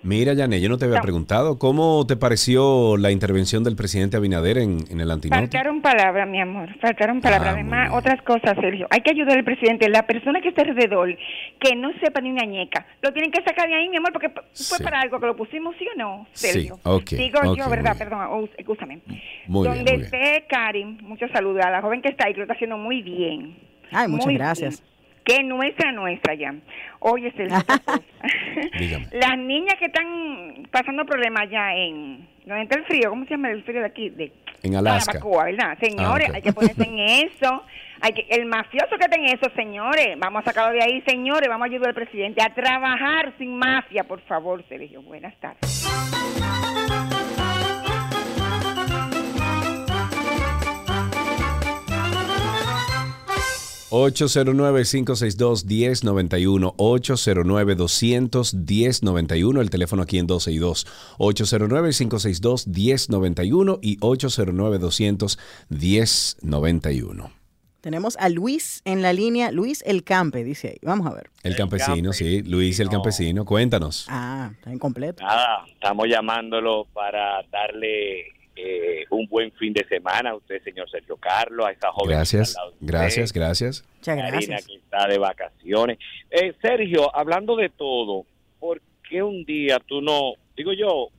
Mira, Yané, yo no te había No. preguntado. ¿Cómo te pareció la intervención del presidente Abinader en, en el antinote? Faltaron palabras, mi amor. Faltaron palabras. Ah, muy Además, otras cosas, Sergio. Hay que ayudar al presidente. La persona que está alrededor, que no sepa ni una ñeca, lo tienen que sacar de ahí, mi amor, porque fue Sí. para algo que lo pusimos, ¿sí o no, Sí, Sergio? ok, Digo ok, yo, muy ¿verdad? bien. Perdón, oh, escúchame. Muy bien, Donde muy bien. esté Karin, muchos saludos a la joven que está ahí, que lo está haciendo muy bien. Ay, muchas Muy gracias. bien. Que nuestra, nuestra ya. Oye, Sergio, Dígame. las niñas que están pasando problemas ya en... ¿Dónde está el frío? ¿Cómo se llama el frío de aquí? De En Alaska. ¿verdad? Señores, Ah, ok. hay que ponerse en eso. Hay que, el mafioso que está en eso, señores, vamos a sacarlo de ahí, señores, vamos a ayudar al presidente a trabajar sin mafia, por favor, Sergio. Buenas tardes. 809-562-1091, 809-200-1091, el teléfono aquí en 12 y 2, 809-562-1091 y 809-200-1091. Tenemos a Luis en la línea. Luis El Campe, dice ahí. Vamos a ver. El campesino, sí, Luis el campesino, cuéntanos. Ah, está incompleto. Nada, estamos llamándolo para darle eh, un buen fin de semana a usted, señor Sergio Carlos, a esa joven. que Gracias, gracias, gracias. Muchas Karina, gracias. que está de vacaciones. Eh, Sergio, hablando de todo, ¿por qué un día tú no, digo yo,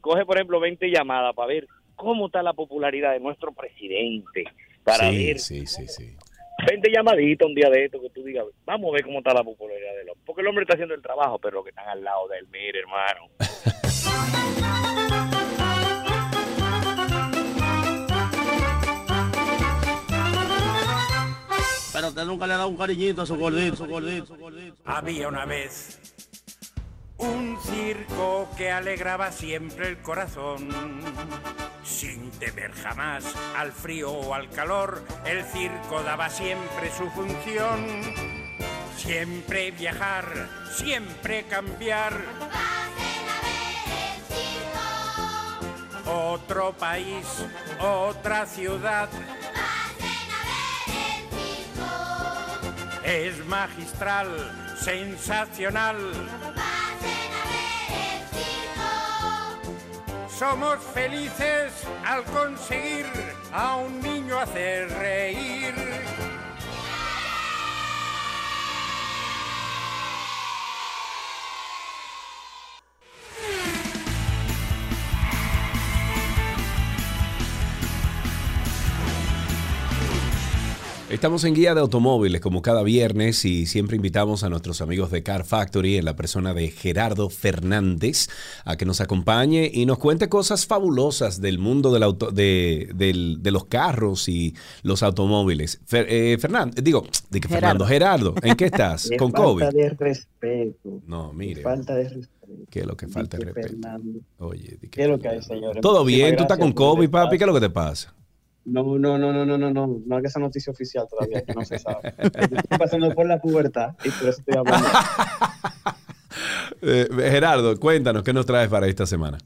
coge por ejemplo 20 llamadas para ver cómo está la popularidad de nuestro presidente? Para sí, ver sí, sí, sí. 20 llamaditas un día de esto que tú digas, vamos a ver cómo está la popularidad del hombre. Porque el hombre está haciendo el trabajo, pero los que están al lado de él, mire, hermano. Pero usted nunca le ha dado un cariñito a su gordito, su gordito, su gordito. Había una vez un circo que alegraba siempre el corazón. Sin temer jamás al frío o al calor, el circo daba siempre su función. Siempre viajar, siempre cambiar. Otro país, otra ciudad. Es magistral, sensacional. Somos felices al conseguir a un niño hacer reír. Estamos en Guía de Automóviles como cada viernes y siempre invitamos a nuestros amigos de Car Factory en la persona de Gerardo Fernández a que nos acompañe y nos cuente cosas fabulosas del mundo del auto, de, del- de los carros y los automóviles. Fer- eh, Fernando, digo, de que Fernando, Gerardo, ¿en qué estás? ¿Con falta COVID? de respeto. No, mire. Falta de respeto. ¿Qué es lo que falta de respeto? Fernando. Oye, ¿Qué es lo que hay, señores? Todo bien, tú estás con COVID, papi, ¿qué es lo que te pasa? No, no, no, no, no, no, no, no haga esa noticia oficial todavía, que no se sabe. Estoy pasando por la pubertad y por eso estoy hablando. Eh, Gerardo, cuéntanos, ¿qué nos traes para esta semana?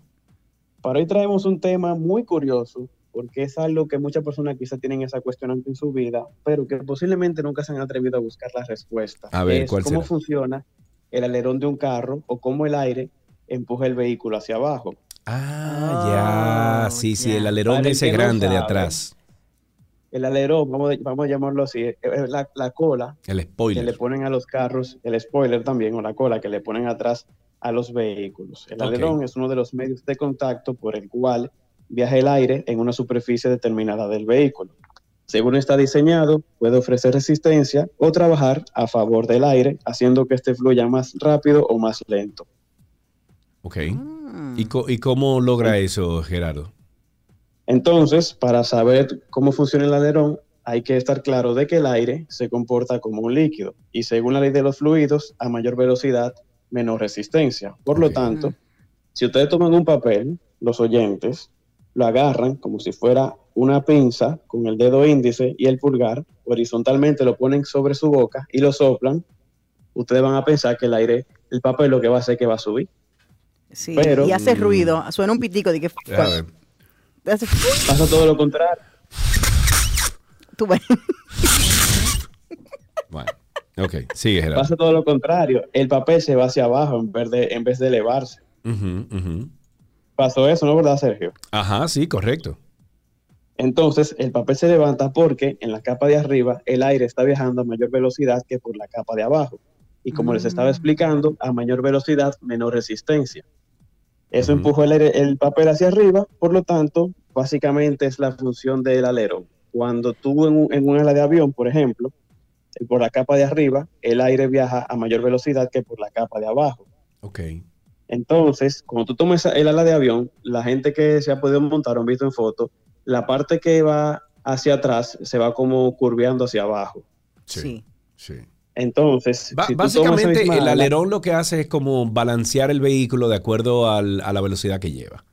Para hoy traemos un tema muy curioso, porque es algo que muchas personas quizás tienen esa cuestionante en su vida, pero que posiblemente nunca se han atrevido a buscar la respuesta. A ver, Es ¿cuál ¿Cómo será? funciona el alerón de un carro o cómo el aire empuja el vehículo hacia abajo? Ah, ya, sí, sí, el alerón Para el ese que no grande de atrás. El alerón, vamos, a- vamos a llamarlo así, es la, la cola El que spoiler. le ponen a los carros, el spoiler también, o la cola que le ponen atrás a los vehículos. El alerón es uno de los medios de contacto por el cual viaja el aire en una superficie determinada del vehículo. Según está diseñado, puede ofrecer resistencia o trabajar a favor del aire, haciendo que este fluya más rápido o más lento. Ok. ¿Y, co- y cómo logra eso, Gerardo? Entonces, para saber cómo funciona el alerón, hay que estar claro de que el aire se comporta como un líquido y según la ley de los fluidos, a mayor velocidad, menor resistencia. Por lo tanto, si ustedes toman un papel, los oyentes lo agarran como si fuera una pinza con el dedo índice y el pulgar, horizontalmente lo ponen sobre su boca y lo soplan, ustedes van a pensar que el aire, el papel lo que va a hacer es que va a subir. Sí, Pero- y hace ruido, suena un pitico de que... Hace- Pasa todo lo contrario. Tú ves. Bueno, ok, sigue, Gerardo. Pasa todo lo contrario. El papel se va hacia abajo en vez de, en vez de elevarse. Pasó eso, ¿no verdad, Sergio? Ajá, sí, correcto. Entonces, el papel se levanta porque en la capa de arriba el aire está viajando a mayor velocidad que por la capa de abajo. Y como les estaba explicando, a mayor velocidad, menor resistencia. Eso empujó el, el papel hacia arriba, por lo tanto, básicamente es la función del alerón. Cuando tú en un, en un ala de avión, por ejemplo, eh, por la capa de arriba, el aire viaja a mayor velocidad que por la capa de abajo. Ok. Entonces, cuando tú tomas el ala de avión, la gente que se ha podido montar o han visto en foto, la parte que va hacia atrás se va como curveando hacia abajo. Sí. Sí. Entonces, Ba- si básicamente, misma el alerón lo que hace es como balancear el vehículo de acuerdo al- a la velocidad que lleva.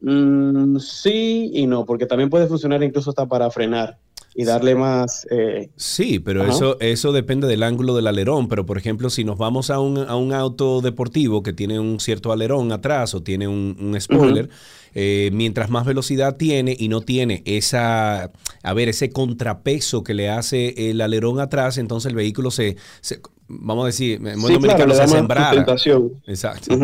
Mm, sí y no, porque también puede funcionar incluso hasta para frenar y darle más... eh, Sí, pero Ajá. eso, eso depende del ángulo del alerón. Pero, por ejemplo, si nos vamos a un, a un auto deportivo que tiene un cierto alerón atrás o tiene un, un spoiler, eh, mientras más velocidad tiene y no tiene esa, a ver, ese contrapeso que le hace el alerón atrás, entonces el vehículo se, se- vamos a decir, en Sí, claro, se sustentación. Exacto.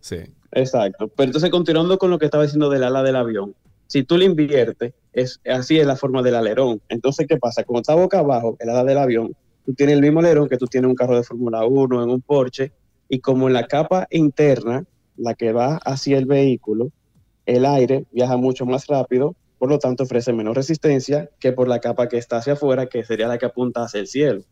Sí. Exacto. Pero entonces, continuando con lo que estaba diciendo del ala del avión, si tú le inviertes, es, así es la forma del alerón. Entonces, ¿qué pasa? Como está boca abajo, el ala del avión, tú tienes el mismo alerón que tú tienes en un carro de Fórmula 1, en un Porsche, y como en la capa interna, la que va hacia el vehículo, el aire viaja mucho más rápido, por lo tanto ofrece menos resistencia que por la capa que está hacia afuera, que sería la que apunta hacia el cielo.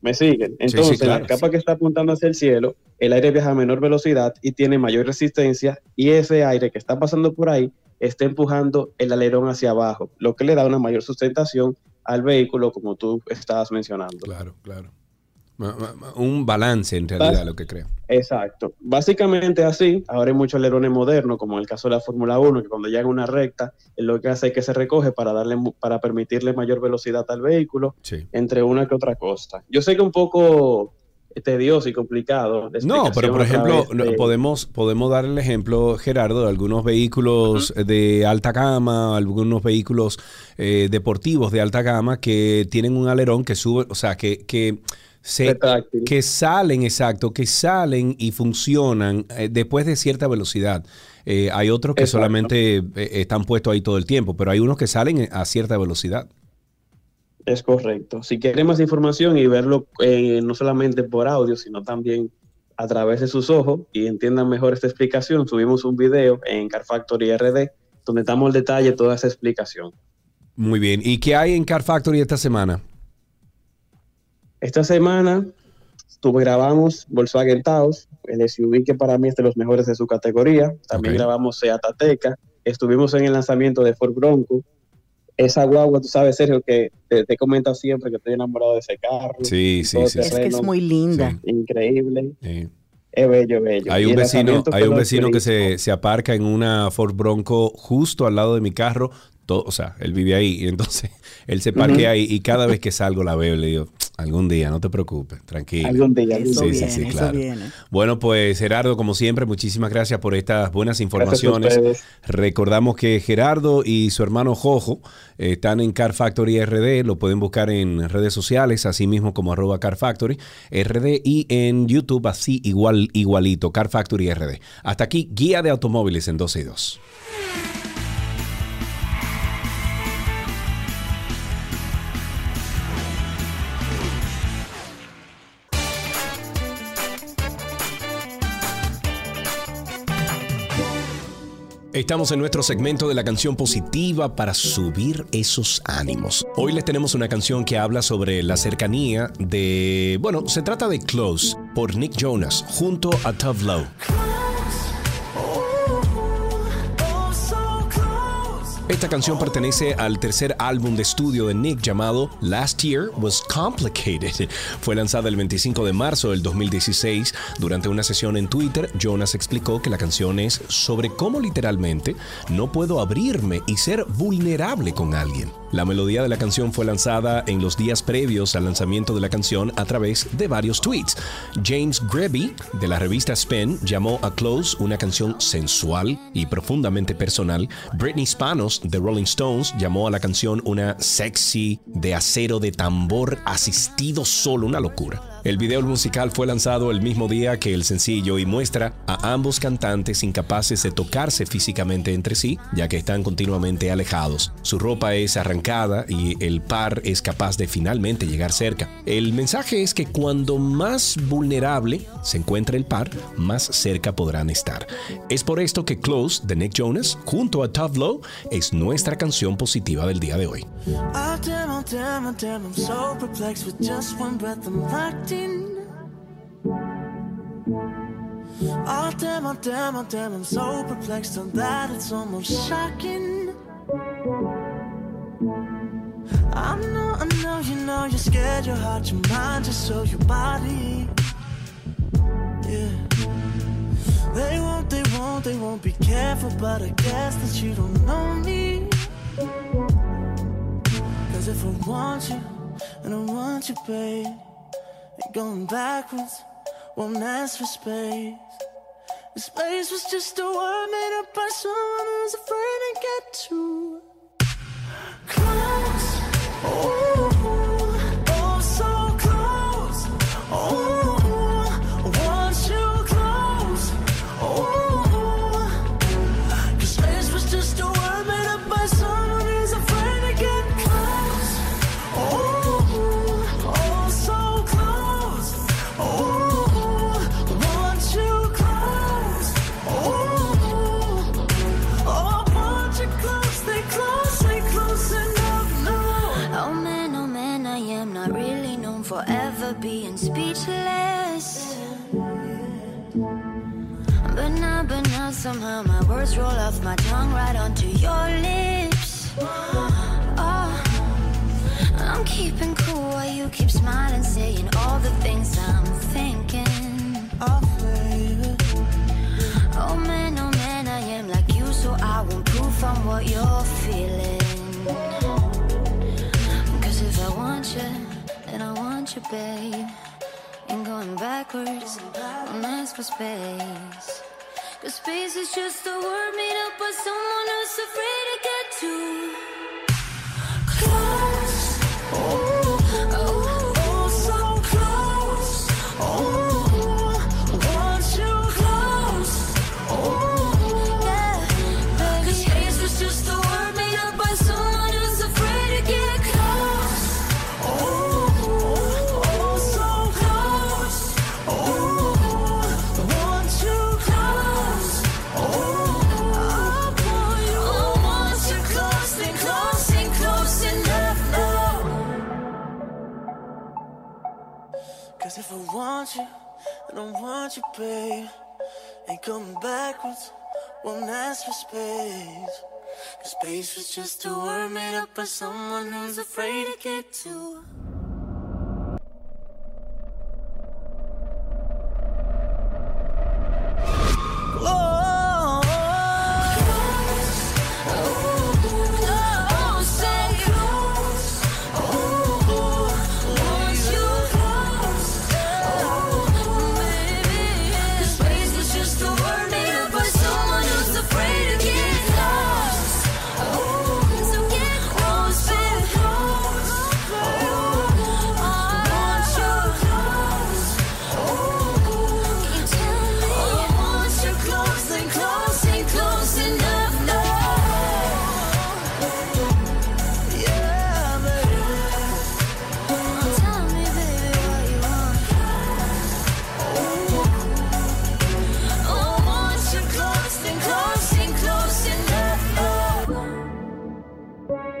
¿Me siguen? Entonces, sí, claro, la capa que está apuntando hacia el cielo, el aire viaja a menor velocidad y tiene mayor resistencia, y ese aire que está pasando por ahí está empujando el alerón hacia abajo, lo que le da una mayor sustentación al vehículo, como tú estabas mencionando. Claro, claro. Un balance en realidad, lo que creo. Exacto. Básicamente así, ahora hay muchos alerones modernos, como en el caso de la Fórmula 1, que cuando llega una recta, lo que hace es que se recoge para darle para permitirle mayor velocidad al vehículo, Sí. entre una que otra cosa. Yo sé que un poco tedioso y complicado. No, pero por ejemplo, de- podemos, podemos dar el ejemplo, Gerardo, de algunos vehículos de alta gama, algunos vehículos eh, deportivos de alta gama que tienen un alerón que sube, o sea, que, que se que salen, exacto, que salen y funcionan eh, después de cierta velocidad. Eh, hay otros que Exacto. solamente eh, están puestos ahí todo el tiempo, pero hay unos que salen a cierta velocidad. Es correcto. Si quieren más información y verlo eh, no solamente por audio, sino también a través de sus ojos y entiendan mejor esta explicación, subimos un video en Car Factory RD donde damos el detalle de toda esa explicación. Muy bien. ¿Y qué hay en Car Factory esta semana? Esta semana tuve, grabamos Volkswagen Taos, el SUV que para mí es de los mejores de su categoría. También grabamos Seat Ateca. Estuvimos en el lanzamiento de Ford Bronco. Esa guagua, tú sabes, Sergio, que te, te he comentado siempre que estoy enamorado de ese carro. Sí, sí, sí. Es que es muy linda. Increíble. Sí. Es bello, bello. Hay un vecino, hay un vecino que se, se aparca en una Ford Bronco justo al lado de mi carro. Todo, o sea, él vive ahí y entonces él se parquea ahí y cada vez que salgo la veo y le digo, Algún día, no te preocupes, tranquilo. Algún día, algún Sí, sí, sí, Eso claro. viene. Bueno, pues Gerardo, como siempre, muchísimas gracias por estas buenas informaciones. Recordamos que Gerardo y su hermano Jojo están en Car Factory RD, lo pueden buscar en redes sociales, así mismo como arroba Car Factory RD y en YouTube así igual, igualito, Car Factory RD. Hasta aquí, guía de automóviles en 12 y 2. Estamos en nuestro segmento de la canción positiva para subir esos ánimos. Hoy les tenemos una canción que habla sobre la cercanía de, bueno, se trata de Close por Nick Jonas junto a Tough. Esta canción pertenece al tercer álbum de estudio de Nick llamado Last Year Was Complicated. Fue lanzada el 25 de marzo del 2016. Durante una sesión en Twitter, Jonas explicó que la canción es sobre cómo literalmente no puedo abrirme y ser vulnerable con alguien. La melodía de la canción fue lanzada en los días previos al lanzamiento de la canción a través de varios tweets. James Greby, de la revista Spin, llamó a Close una canción sensual y profundamente personal. Britney Spanos, de Rolling Stones, llamó a la canción una sexy de acero de tambor asistido solo, una locura. El video musical fue lanzado el mismo día que el sencillo y muestra a ambos cantantes incapaces de tocarse físicamente entre sí, ya que están continuamente alejados. Su ropa es arrancada y el par es capaz de finalmente llegar cerca. El mensaje es que cuando más vulnerable se encuentre el par, más cerca podrán estar. Es por esto que Close de Nick Jonas junto a Tough Low es nuestra canción positiva del día de hoy. I'm so perplexed with just I'm. Oh damn, oh damn, oh damn, I'm so perplexed on that it's almost shocking. I know, I know, you know, you're scared, your heart, your mind, just so your body. Yeah. They won't, they won't, they won't be careful, but I guess that you don't know me. Cause if I want you, and I want you, babe, going backwards, won't ask for space. The space was just a word made up by someone who's afraid to get too close. Oh, being speechless. But now, but now, somehow my words roll off my tongue right onto your lips. Oh, I'm keeping cool while you keep smiling, saying all the things I'm thinking. Oh. Man, oh man, I am like you, so I won't prove from what you're feeling. Cause if I want you, you, babe. Ain't going backwards, don't ask for space. Cause space is just a word made up by someone who's afraid to get too want you, I don't want you, babe. Ain't coming backwards, won't ask for space. Cause space was just a word made up by someone who's afraid to get too.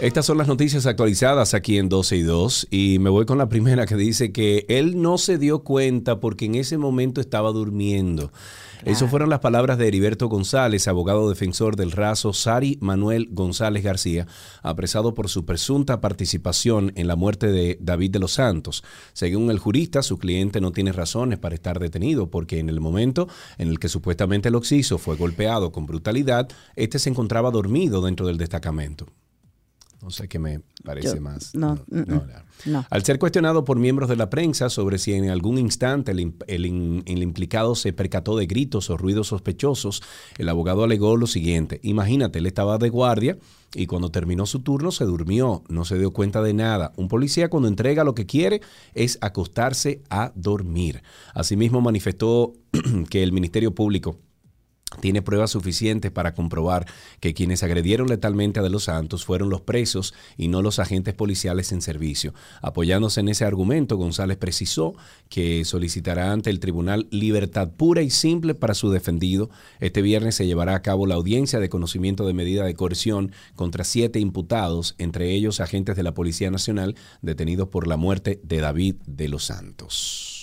Estas son las noticias actualizadas aquí en 12 y 2 y me voy con la primera que dice que él no se dio cuenta porque en ese momento estaba durmiendo. Esas fueron las palabras de Heriberto González, abogado defensor del raso Sari Manuel González García, apresado por su presunta participación en la muerte de David de los Santos. Según el jurista, su cliente no tiene razones para estar detenido porque en el momento en el que supuestamente el occiso fue golpeado con brutalidad, este se encontraba dormido dentro del destacamento. No sé qué me parece Yo- más. no, mm, mm, no. Al ser cuestionado por miembros de la prensa sobre si en algún instante el, el implicado se percató de gritos o ruidos sospechosos, el abogado alegó lo siguiente. Imagínate, él estaba de guardia y cuando terminó su turno se durmió, no se dio cuenta de nada. Un policía cuando entrega lo que quiere es acostarse a dormir. Asimismo manifestó que el Ministerio Público tiene pruebas suficientes para comprobar que quienes agredieron letalmente a De los Santos fueron los presos y no los agentes policiales en servicio. Apoyándose en ese argumento, González precisó que solicitará ante el tribunal libertad pura y simple para su defendido. Este viernes se llevará a cabo la audiencia de conocimiento de medida de coerción contra siete imputados, entre ellos agentes de la Policía Nacional detenidos por la muerte de David de los Santos.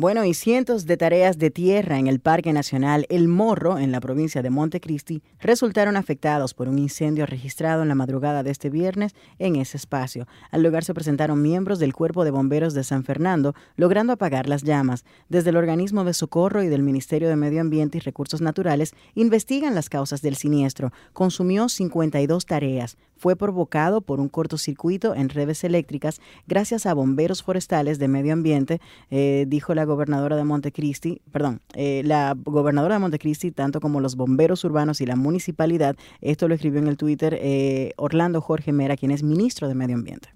Bueno, y cientos de tareas de tierra en el Parque Nacional El Morro, en la provincia de Montecristi, resultaron afectados por un incendio registrado en la madrugada de este viernes en ese espacio. Al lugar se presentaron miembros del Cuerpo de Bomberos de San Fernando, logrando apagar las llamas. Desde el organismo de socorro y del Ministerio de Medio Ambiente y Recursos Naturales investigan las causas del siniestro. Consumió 52 tareas. Fue provocado por un cortocircuito en redes eléctricas gracias a bomberos forestales de medio ambiente, eh, dijo la gobernadora de Montecristi, perdón, eh, la gobernadora de Montecristi, tanto como los bomberos urbanos y la municipalidad. Esto lo escribió en el Twitter eh, Orlando Jorge Mera, quien es ministro de Medio Ambiente.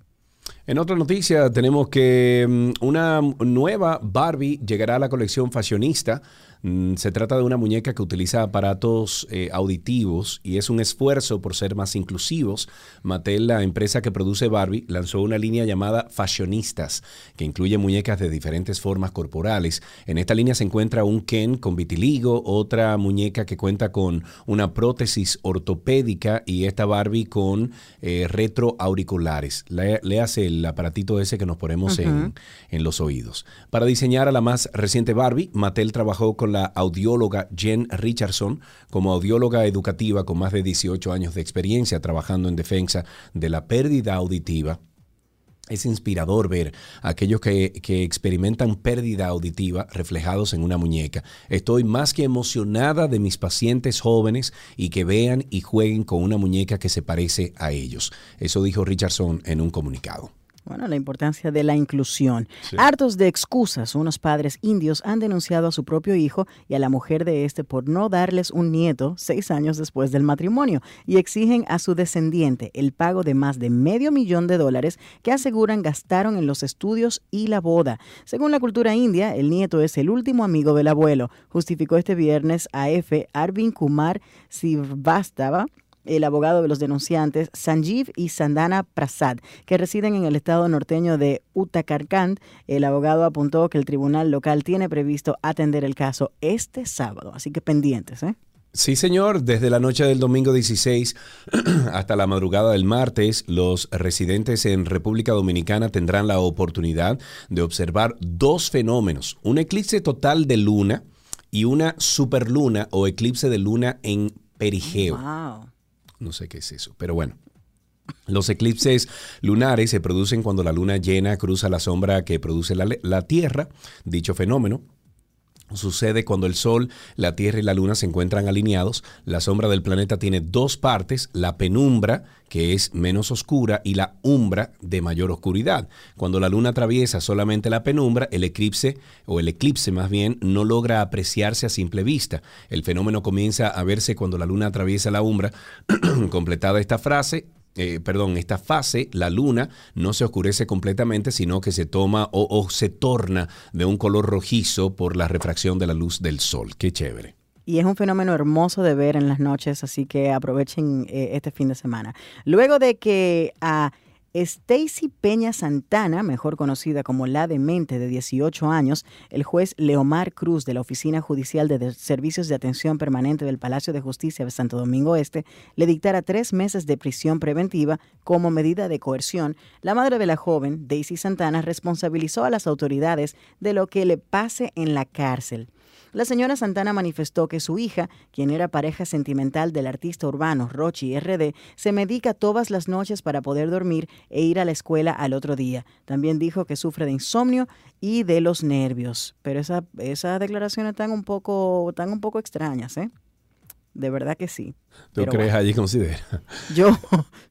En otra noticia tenemos que mm, una nueva Barbie llegará a la colección fashionista. Mm, Se trata de una muñeca que utiliza aparatos eh, auditivos y es un esfuerzo por ser más inclusivos. Mattel, la empresa que produce Barbie, lanzó una línea llamada Fashionistas, que incluye muñecas de diferentes formas corporales. En esta línea se encuentra un Ken con vitiligo, otra muñeca que cuenta con una prótesis ortopédica y esta Barbie con eh, retroauriculares. Le, le hace el aparatito ese que nos ponemos en, en los oídos. Para diseñar a la más reciente Barbie, Mattel trabajó con la audióloga Jen Richardson como audióloga educativa con más de 18 años de experiencia trabajando en defensa de la pérdida auditiva. Es inspirador ver a aquellos que, que experimentan pérdida auditiva reflejados en una muñeca. Estoy más que emocionada de mis pacientes jóvenes y que vean y jueguen con una muñeca que se parece a ellos. Eso dijo Richardson en un comunicado. Bueno, la importancia de la inclusión. Hartos de excusas, unos padres indios han denunciado a su propio hijo y a la mujer de este por no darles un nieto seis años después del matrimonio y exigen a su descendiente el pago de más de medio millón de dólares que aseguran gastaron en los estudios y la boda. Según la cultura india, el nieto es el último amigo del abuelo, justificó este viernes a F. Arvind Kumar Sivastava el abogado de los denunciantes Sanjeev y Sandana Prasad, que residen en el estado norteño de Uttarakhand. El abogado apuntó que el tribunal local tiene previsto atender el caso este sábado, así que pendientes, ¿eh? Sí, señor. Desde la noche del domingo 16 hasta la madrugada del martes, los residentes en República Dominicana tendrán la oportunidad de observar dos fenómenos. Un eclipse total de luna y una superluna o eclipse de luna en perigeo. Wow. No sé qué es eso, pero bueno. Los eclipses lunares se producen cuando la luna llena cruza la sombra que produce la, la Tierra. Dicho fenómeno sucede cuando el Sol, la Tierra y la Luna se encuentran alineados. La sombra del planeta tiene dos partes, la penumbra, que es menos oscura, y la umbra, de mayor oscuridad. Cuando la Luna atraviesa solamente la penumbra, el eclipse, o el eclipse más bien, no logra apreciarse a simple vista. El fenómeno comienza a verse cuando la Luna atraviesa la umbra. Completada esta frase, eh, perdón, esta fase, la luna no se oscurece completamente, sino que se toma o, se torna de un color rojizo por la refracción de la luz del sol. Qué chévere. y es un fenómeno hermoso de ver en las noches, así que aprovechen eh, este fin de semana. Luego de que a Stacy Peña Santana, mejor conocida como la demente de 18 años, el juez Leomar Cruz de la Oficina Judicial de Servicios de Atención Permanente del Palacio de Justicia de Santo Domingo Este le dictara tres meses de prisión preventiva como medida de coerción, la madre de la joven, Daisy Santana, responsabilizó a las autoridades de lo que le pase en la cárcel. La señora Santana manifestó que su hija, quien era pareja sentimental del artista urbano Rochi RD, se medica todas las noches para poder dormir e ir a la escuela al otro día. También dijo que sufre de insomnio y de los nervios. Pero esa, esas declaraciones están un poco, están un poco extrañas, ¿eh? De verdad que sí. ¿Tú Pero crees bueno. allí considera? Yo,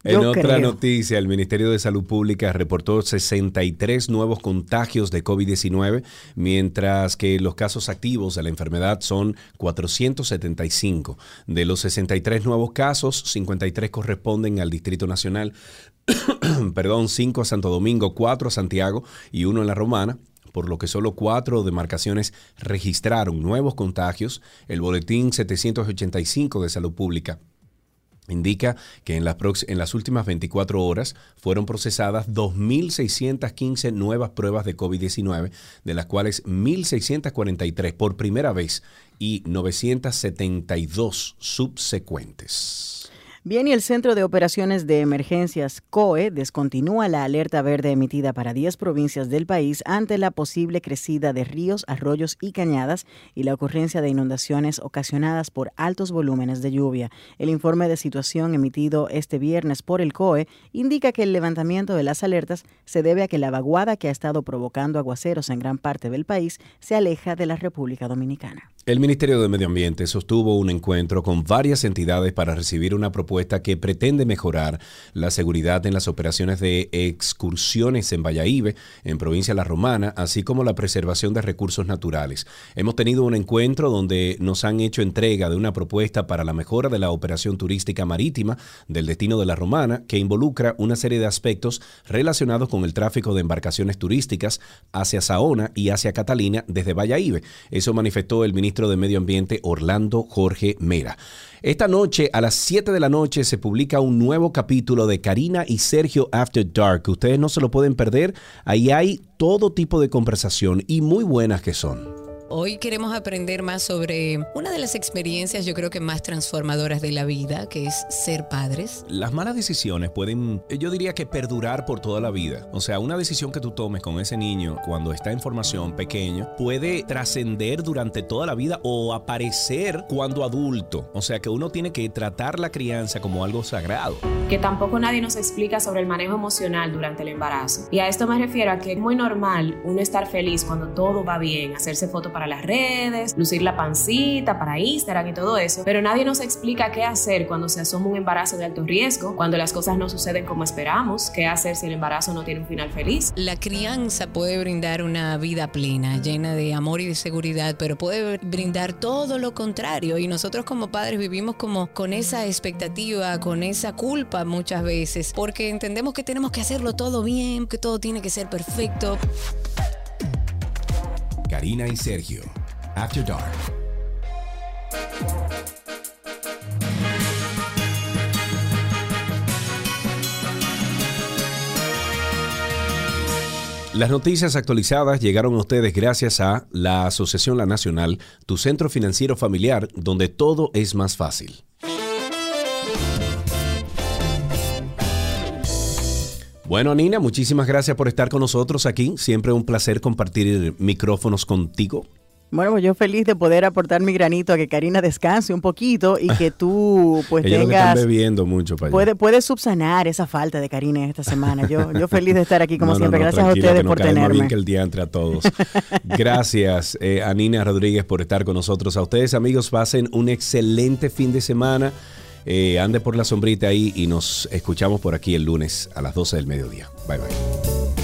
En otra creo. noticia, el Ministerio de Salud Pública reportó 63 nuevos contagios de COVID-19, mientras que los casos activos de la enfermedad son 475. De los 63 nuevos casos, 53 corresponden al Distrito Nacional, perdón, 5 a Santo Domingo, 4 a Santiago y 1 en la Romana por lo que solo cuatro demarcaciones registraron nuevos contagios. El boletín 785 de Salud Pública indica que en las, últimas 24 horas fueron procesadas 2.615 nuevas pruebas de COVID-19, de las cuales 1.643 por primera vez y 972 subsecuentes. Bien, y el Centro de Operaciones de Emergencias COE descontinúa la alerta verde emitida para 10 provincias del país ante la posible crecida de ríos, arroyos y cañadas y la ocurrencia de inundaciones ocasionadas por altos volúmenes de lluvia. El informe de situación emitido este viernes por el COE indica que el levantamiento de las alertas se debe a que la vaguada que ha estado provocando aguaceros en gran parte del país se aleja de la República Dominicana. El Ministerio de Medio Ambiente sostuvo un encuentro con varias entidades para recibir una propuesta que pretende mejorar la seguridad en las operaciones de excursiones en Valladolid, en provincia La Romana, así como la preservación de recursos naturales. Hemos tenido un encuentro donde nos han hecho entrega de una propuesta para la mejora de la operación turística marítima del destino de La Romana, que involucra una serie de aspectos relacionados con el tráfico de embarcaciones turísticas hacia Saona y hacia Catalina desde Valladolid. Eso manifestó el ministro de Medio Ambiente Orlando Jorge Mera. Esta noche, a las 7 de la noche, se publica un nuevo capítulo de Karina y Sergio After Dark. Ustedes no se lo pueden perder. Ahí hay todo tipo de conversación y muy buenas que son. Hoy queremos aprender más sobre una de las experiencias yo creo que más transformadoras de la vida, que es ser padres. Las malas decisiones pueden, yo diría que perdurar por toda la vida. O sea, una decisión que tú tomes con ese niño cuando está en formación pequeño puede trascender durante toda la vida o aparecer cuando adulto. O sea, que uno tiene que tratar la crianza como algo sagrado. que tampoco nadie nos explica sobre el manejo emocional durante el embarazo. Y a esto me refiero a que es muy normal uno estar feliz cuando todo va bien, hacerse fotos para las redes, lucir la pancita para Instagram y todo eso, pero nadie nos explica qué hacer cuando se asoma un embarazo de alto riesgo, cuando las cosas no suceden como esperamos, qué hacer si el embarazo no tiene un final feliz. La crianza puede brindar una vida plena, llena de amor y de seguridad, pero puede brindar todo lo contrario. Y nosotros como padres vivimos como con esa expectativa, con esa culpa muchas veces, porque entendemos que tenemos que hacerlo todo bien, que todo tiene que ser perfecto. Karina y Sergio, After Dark. Las noticias actualizadas llegaron a ustedes gracias a la Asociación La Nacional, tu centro financiero familiar, donde todo es más fácil. Bueno, Nina, muchísimas gracias por estar con nosotros aquí. Siempre un placer compartir micrófonos contigo. Bueno, yo feliz de poder aportar mi granito a que Karina descanse un poquito y que tú pues Ellos lo que están tengas... bebiendo mucho para. Puede, puedes subsanar esa falta de Karina esta semana. Yo, yo feliz de estar aquí como No, no, siempre. no, Gracias a ustedes que por más bien tenerme. que el diantre a todos. Gracias eh, a Nina Rodríguez por estar con nosotros. A ustedes, amigos, pasen un excelente fin de semana. Eh, ande por la sombrita ahí y nos escuchamos por aquí el lunes a las 12 del mediodía. Bye bye.